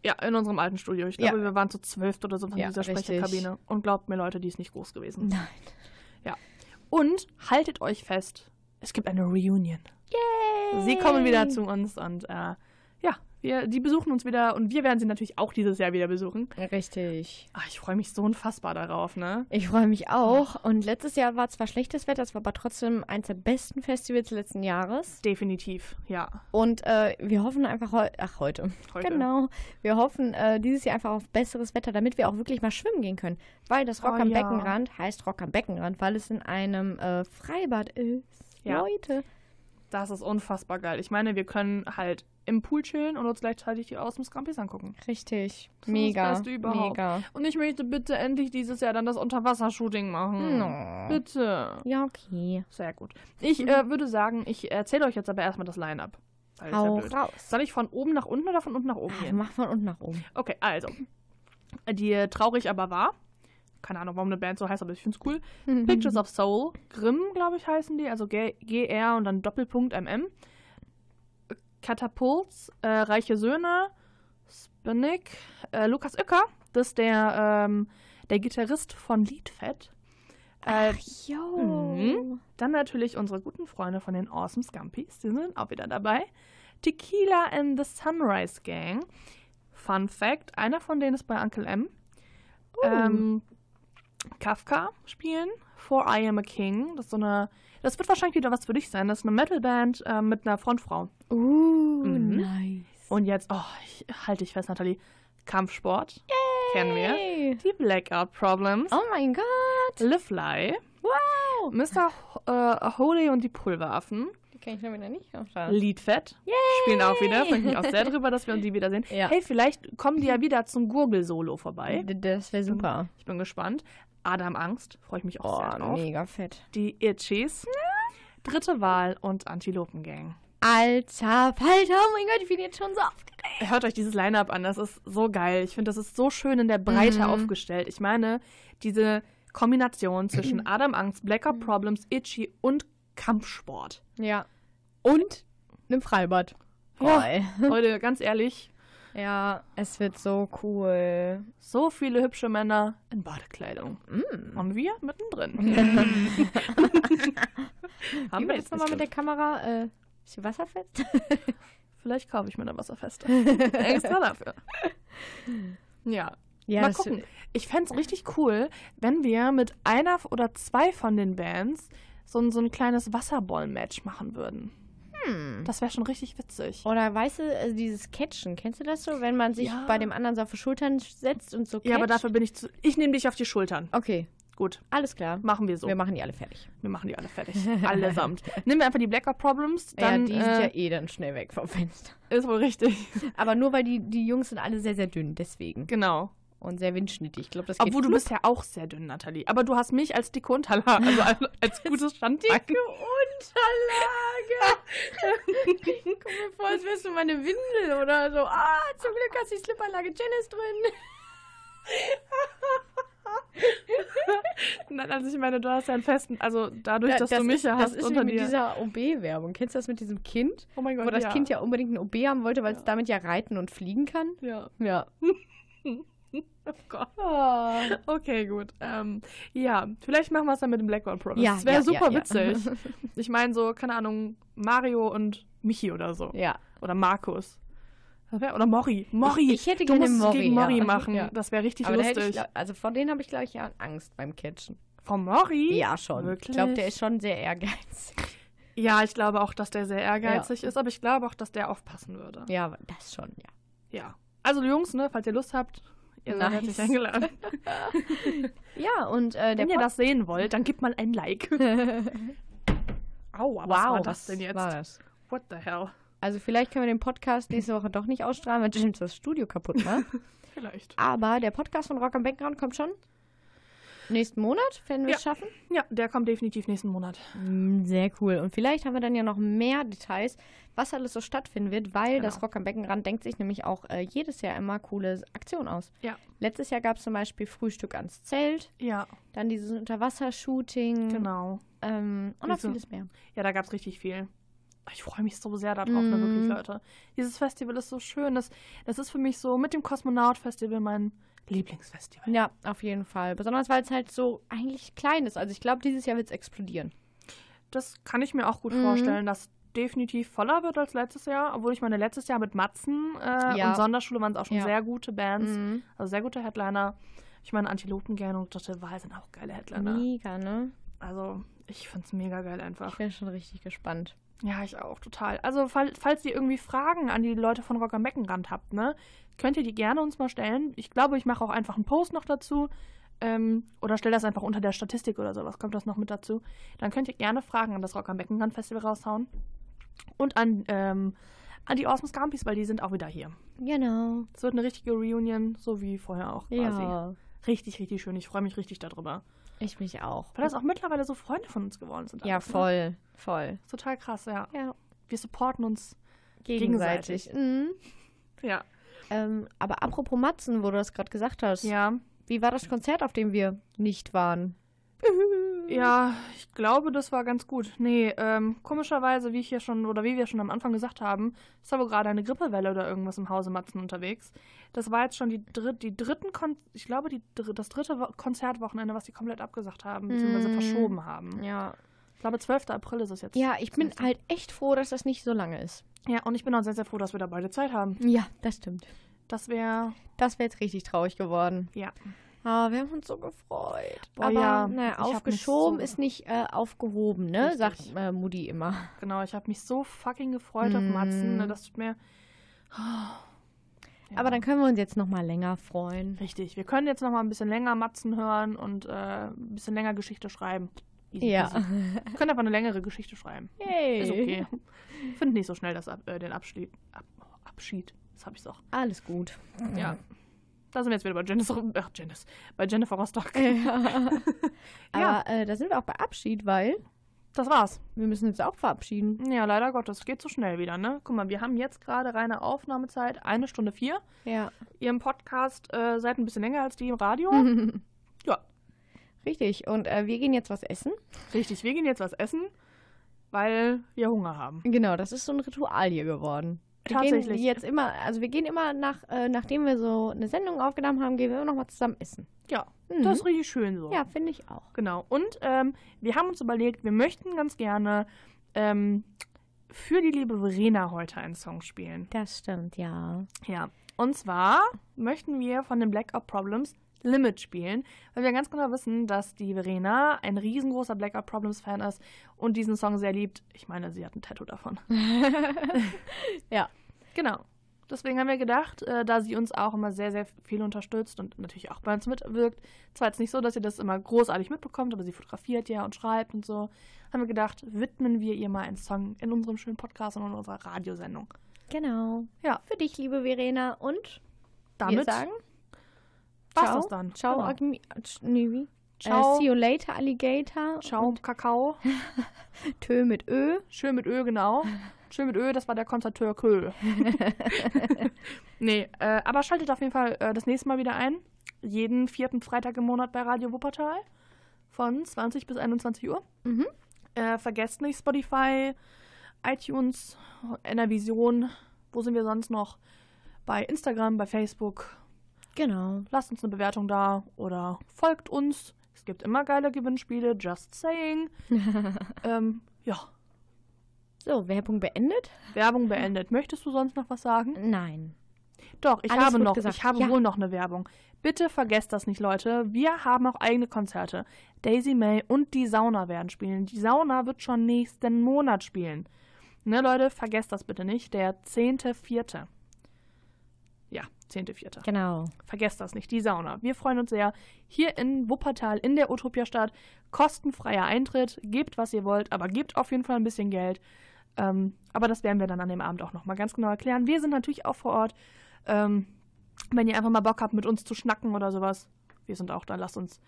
Ja, in unserem alten Studio. Ich Ja. glaube, wir waren zu zwölf oder so von Ja, dieser richtig. Sprecherkabine. Und glaubt mir, Leute, die ist nicht groß gewesen. Nein. Und haltet euch fest, es gibt eine Reunion. Yay! Sie kommen wieder zu uns und äh, ja, wir, die besuchen uns wieder und wir werden sie natürlich auch dieses Jahr wieder besuchen. Richtig. Ach, ich freue mich so unfassbar darauf, ne? Ich freue mich auch. Und letztes Jahr war zwar schlechtes Wetter, es war aber trotzdem eins der besten Festivals letzten Jahres. Definitiv, ja. Und äh, wir hoffen einfach heu ach, heute. Heute. Genau. Wir hoffen äh, dieses Jahr einfach auf besseres Wetter, damit wir auch wirklich mal schwimmen gehen können. Weil das Rock Oh, am ja. Beckenrand heißt Rock am Beckenrand, weil es in einem äh, Freibad ist. Ja. Leute. Das ist unfassbar geil. Ich meine, wir können halt im Pool chillen und uns gleichzeitig die aus dem Scampis angucken. Richtig. Das Mega. das Beste überhaupt. Mega. Und ich möchte bitte endlich dieses Jahr dann das Unterwassershooting machen. No. Bitte. Ja, okay. Sehr gut. Ich äh, würde sagen, ich erzähle euch jetzt aber erstmal das Line-Up. Ja Hau blöd. raus. Soll ich von oben nach unten oder von unten nach oben Ah, gehen? mach von unten nach oben. Okay, also. Die Traurig aber war. Keine Ahnung, warum eine Band so heißt, aber ich finde es cool. Pictures of Soul. Grimm, glaube ich, heißen die. Also G- GR und dann Doppelpunkt MM. Katapults. Äh, Reiche Söhne. Spinnick. Äh, Lukas Uecker. Das ist der, ähm, der Gitarrist von Liedfett. Äh, jo. Mhm. Dann natürlich unsere guten Freunde von den Awesome Scumpies, die sind auch wieder dabei. Tequila and the Sunrise Gang. Fun Fact, einer von denen ist bei Uncle M. Ähm, Kafka spielen. For I Am a King. Das ist so eine. Das wird wahrscheinlich wieder was für dich sein. Das ist eine Metalband äh, mit einer Frontfrau. Uh, Mhm. nice. Und jetzt, oh, ich halte dich fest, Nathalie. Kampfsport. Kennen wir. Die Blackout Problems. Oh mein Gott. Le Fly. Wow. Mr. Äh, Holy und die Pulveraffen. Die kenne ich wieder nicht. Oh. Liedfett. Spielen auch wieder. Freue ich mich auch sehr drüber, dass wir uns die wiedersehen. Ja. Hey, vielleicht kommen die ja wieder zum Gurgel-Solo vorbei. Das wäre super. Ich bin gespannt. Adam Angst. Freue ich mich auch sehr Oh, drauf. mega fett. Die Itchies. Dritte Wahl und Antilopengang. Alter Falter, oh mein Gott, ich bin jetzt schon so aufgeregt. Hört euch dieses Line-Up an. Das ist so geil. Ich finde, das ist so schön in der Breite Mhm. aufgestellt. Ich meine, diese Kombination zwischen Adam Angst, Blackout Problems, Itchy und Kampfsport. Ja. Und einem Freibad. Ja. Voll. Leute, ganz ehrlich, Ja, es wird so cool. so viele hübsche Männer in Badekleidung. Mm. Und wir mittendrin. Haben wir jetzt nochmal mit der Kamera? Äh, ist sie wasserfest? Vielleicht kaufe ich mir eine Wasserfeste. Extra dafür. Ja, Ja, mal gucken. Ich fände es richtig cool, wenn wir mit einer oder zwei von den Bands so ein, so ein kleines Wasserball-Match machen würden. Hm. Das wäre schon richtig witzig. Oder weißt du, also dieses Catchen, kennst du das so? Wenn man sich Ja. bei dem anderen so auf die Schultern setzt und so catcht? Ja, aber dafür bin ich zu. Ich nehme dich auf die Schultern. Okay, Gut, alles klar. machen wir so. Wir machen die alle fertig. Wir machen die alle fertig. Allesamt. Nehmen wir einfach die Blackout Problems, dann ja, die sind ja äh, eh dann schnell weg vom Fenster. ist wohl richtig. Aber nur weil die, die Jungs sind alle sehr, sehr dünn, deswegen. Genau. Und sehr windschnittig. Ich glaube, das geht Obwohl du bist ja auch sehr dünn, Nathalie. Aber du hast mich als dicke Unterlage, also als, als gutes Standbein. Unterlage. Guck mir vor, als wärst du meine Windel oder so. Ah, zum Glück hast du die Slipperlage Janice drin. Nein, also ich meine, du hast ja einen festen, also dadurch, dass das du mich ist, ja das hast ist unter wie mit dir. dieser OB-Werbung. Kennst du das mit diesem Kind? oh mein Gott, Wo das ja. Kind ja unbedingt ein OB haben wollte, weil es damit ja reiten und fliegen kann? Ja. Ja. oh Gott. Oh. Okay, gut. Ähm, ja, vielleicht machen wir es dann mit dem Blackwell Promise. Ja, das wäre ja, super ja, witzig. Ich meine, so, keine Ahnung, Mario und Michi oder so. Ja. Oder Markus. Oder Mori. Mori. Ich hätte du gerne musst Mori, gegen. Mori machen. Das wäre richtig Aber lustig. ich, glaub- also vor denen habe ich, glaube ich, ja Angst beim Catchen. Vom Mori? Ja, schon. Wirklich? Ich glaube, der ist schon sehr ehrgeizig. Ja, ich glaube auch, dass der sehr ehrgeizig ist, aber ich glaube auch, dass der aufpassen würde. Ja, das schon, ja. Ja. Also Jungs, ne, falls ihr Lust habt, ihr seid Nice. herzlich eingeladen. Ja, und äh, Wenn ihr Pod- das sehen wollt, dann gebt mal ein Like. Aua, was wow, war das denn jetzt? war das? What the hell? Also vielleicht können wir den Podcast nächste Woche doch nicht ausstrahlen, weil James das Studio kaputt macht. Vielleicht. Aber der Podcast von Rock am Background kommt schon nächsten Monat, wenn wir es schaffen. Ja, der kommt definitiv nächsten Monat. Mm, Sehr cool. Und vielleicht haben wir dann ja noch mehr Details, was alles so stattfinden wird, weil Genau. das Rock am Beckenrand denkt sich nämlich auch äh, jedes Jahr immer coole Aktionen aus. Ja. Letztes Jahr gab es zum Beispiel Frühstück ans Zelt, Ja, dann dieses Unterwassershooting genau. ähm, und noch vieles mehr. Ja, da gab es richtig viel. Ich freue mich so sehr darauf, ne, Mhm. wirklich, Leute. Dieses Festival ist so schön. Das, das ist für mich so mit dem Kosmonaut-Festival mein Lieblingsfestival. Ja, auf jeden Fall. Besonders weil es halt so eigentlich klein ist. Also ich glaube, dieses Jahr wird es explodieren. Das kann ich mir auch gut Mhm. vorstellen, dass definitiv voller wird als letztes Jahr. Obwohl ich meine, letztes Jahr mit Matzen äh, Ja. und Sonderschule waren es auch schon Ja. sehr gute Bands. Mhm. Also sehr gute Headliner. Ich meine, Antilopen und Dritte Wahl sind auch geile Headliner. Mega, ne? Also, ich find's mega geil Ich einfach. bin schon richtig gespannt. Ja, ich auch, total. Also, fall, falls ihr irgendwie Fragen an die Leute von Rock am Beckenrand habt, ne, könnt ihr die gerne uns mal stellen. Ich glaube, ich mache auch einfach einen Post noch dazu. Ähm, oder stell das einfach unter der Statistik oder sowas, kommt das noch mit dazu. Dann könnt ihr gerne Fragen an das Rock am Beckenrand Festival raushauen. Und an, ähm, an die Awesome Scampis, weil die sind auch wieder hier. Genau. Es wird eine richtige Reunion, so wie vorher auch quasi. Ja. Richtig, richtig schön. Ich freue mich richtig darüber. Ich mich auch. Weil das auch mittlerweile so Freunde von uns geworden sind. Ja, alles, ne? voll. Voll. Ist total krass, ja. Ja. Wir supporten uns. Gegenseitig. Mhm. Ja. Ähm, aber apropos Matzen, wo du das gerade gesagt hast. Ja. Wie war das Konzert, auf dem wir nicht waren? Ja, ich glaube, das war ganz gut. Nee, ähm, komischerweise, wie ich ja schon, oder wie wir schon am Anfang gesagt haben, ist aber gerade eine Grippewelle oder irgendwas im Hause Matzen unterwegs. Das war jetzt schon die, dritt, die dritten, Kon ich glaube, die, dr- das dritte Wo Konzertwochenende, was die komplett abgesagt haben, beziehungsweise Mm. verschoben haben. Ja. Ich glaube, 12. April ist es jetzt. Ja, ich bin halt echt froh, dass das nicht so lange ist. Ja, und ich bin auch sehr, sehr froh, dass wir da beide Zeit haben. Ja, das stimmt. Das wäre, Das wäre jetzt richtig traurig geworden. ja. Ah, wir haben uns so gefreut. Boah, Aber ja, naja, aufgeschoben so- ist nicht äh, aufgehoben, ne? Richtig. Sagt äh, Mutti immer. Genau, ich habe mich so fucking gefreut auf Mm. Matzen. ne, Das tut mir. Ja. Aber dann können wir uns jetzt noch mal länger freuen. Richtig, wir können jetzt noch mal ein bisschen länger Matzen hören und äh, ein bisschen länger Geschichte schreiben. Easy Ja. Wir können einfach eine längere Geschichte schreiben. Yay. Ist okay. Ich finde nicht so schnell das, äh, den Abschied. Ab, Abschied. Das habe ich doch. Alles gut. Ja. Da sind wir jetzt wieder bei Jennifer, ach, Janice, bei Jennifer Rostock. Ja. Ja. Aber äh, da sind wir auch bei Abschied, weil Das war's. wir müssen uns auch verabschieden. Ja, leider Gottes. Geht so schnell wieder, ne? Guck mal, wir haben jetzt gerade reine Aufnahmezeit, eine Stunde vier. Ja. Ihr im Podcast äh, seid ein bisschen länger als die im Radio. Ja. Richtig. Und äh, wir gehen jetzt was essen. Richtig, wir gehen jetzt was essen, weil wir Hunger haben. Genau, das ist so ein Ritual hier geworden. Wir Tatsächlich. Gehen jetzt immer, also wir gehen immer nach, äh, nachdem wir so eine Sendung aufgenommen haben, gehen wir immer noch mal zusammen essen. Ja, Mhm. das ist richtig schön so. Ja, finde ich auch. Genau. Und ähm, wir haben uns überlegt, wir möchten ganz gerne ähm, für die liebe Verena heute einen Song spielen. Das stimmt, ja. Ja. Und zwar möchten wir von den Blackout Problems Limit spielen, weil wir ganz genau wissen, dass die Verena ein riesengroßer Blackout Problems Fan ist und diesen Song sehr liebt. Ich meine, sie hat ein Tattoo davon. Ja. Genau. Deswegen haben wir gedacht, äh, da sie uns auch immer sehr, sehr viel unterstützt und natürlich auch bei uns mitwirkt, zwar jetzt nicht so, dass ihr das immer großartig mitbekommt, aber sie fotografiert ja und schreibt und so, haben wir gedacht, widmen wir ihr mal einen Song in unserem schönen Podcast und in unserer Radiosendung. Genau. Ja. Für dich, liebe Verena. Und wir Damit sagen war's das dann. Ciao, Genau. Agni tsch- nee, wie? Ciao. Äh, see you later, Alligator. Ciao, Kakao. Tö mit Ö. Schön mit Ö, genau. Schön mit Ö, das war der Konzerteur Köhl. nee, äh, aber schaltet auf jeden Fall äh, das nächste Mal wieder ein. Jeden vierten Freitag im Monat bei Radio Wuppertal. Von 20 bis 21 Uhr. Mhm. Äh, vergesst nicht Spotify, iTunes, NRVision. Wo sind wir sonst noch? Bei Instagram, bei Facebook. Genau. Lasst uns eine Bewertung da oder folgt uns. Es gibt immer geile Gewinnspiele, just saying. ähm, ja, So, Werbung beendet? Werbung beendet. Möchtest du sonst noch was sagen? Nein. Doch, ich Alles habe noch, gesagt. ich habe Ja. wohl noch eine Werbung. Bitte vergesst das nicht, Leute. Wir haben auch eigene Konzerte. Daisy May und die Sauna werden spielen. Die Sauna wird schon nächsten Monat spielen. Ne, Leute, vergesst das bitte nicht. Der 10.4. Ja, 10.4. Genau. Vergesst das nicht, die Sauna. Wir freuen uns sehr. Hier in Wuppertal, in der Utopiastadt, kostenfreier Eintritt. Gebt, was ihr wollt, aber gebt auf jeden Fall ein bisschen Geld. Ähm, aber das werden wir dann an dem Abend auch nochmal ganz genau erklären. Wir sind natürlich auch vor Ort. Ähm, wenn ihr einfach mal Bock habt, mit uns zu schnacken oder sowas, wir sind auch da. Lasst uns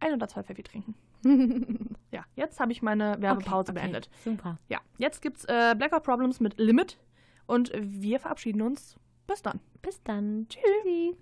ein oder zwei Pfeffi trinken. Ja, jetzt habe ich meine Werbepause Okay, okay. beendet. Super. Ja, jetzt gibt's äh, Blackout Problems mit Limit und wir verabschieden uns. Bis dann. Bis dann. Tschüssi.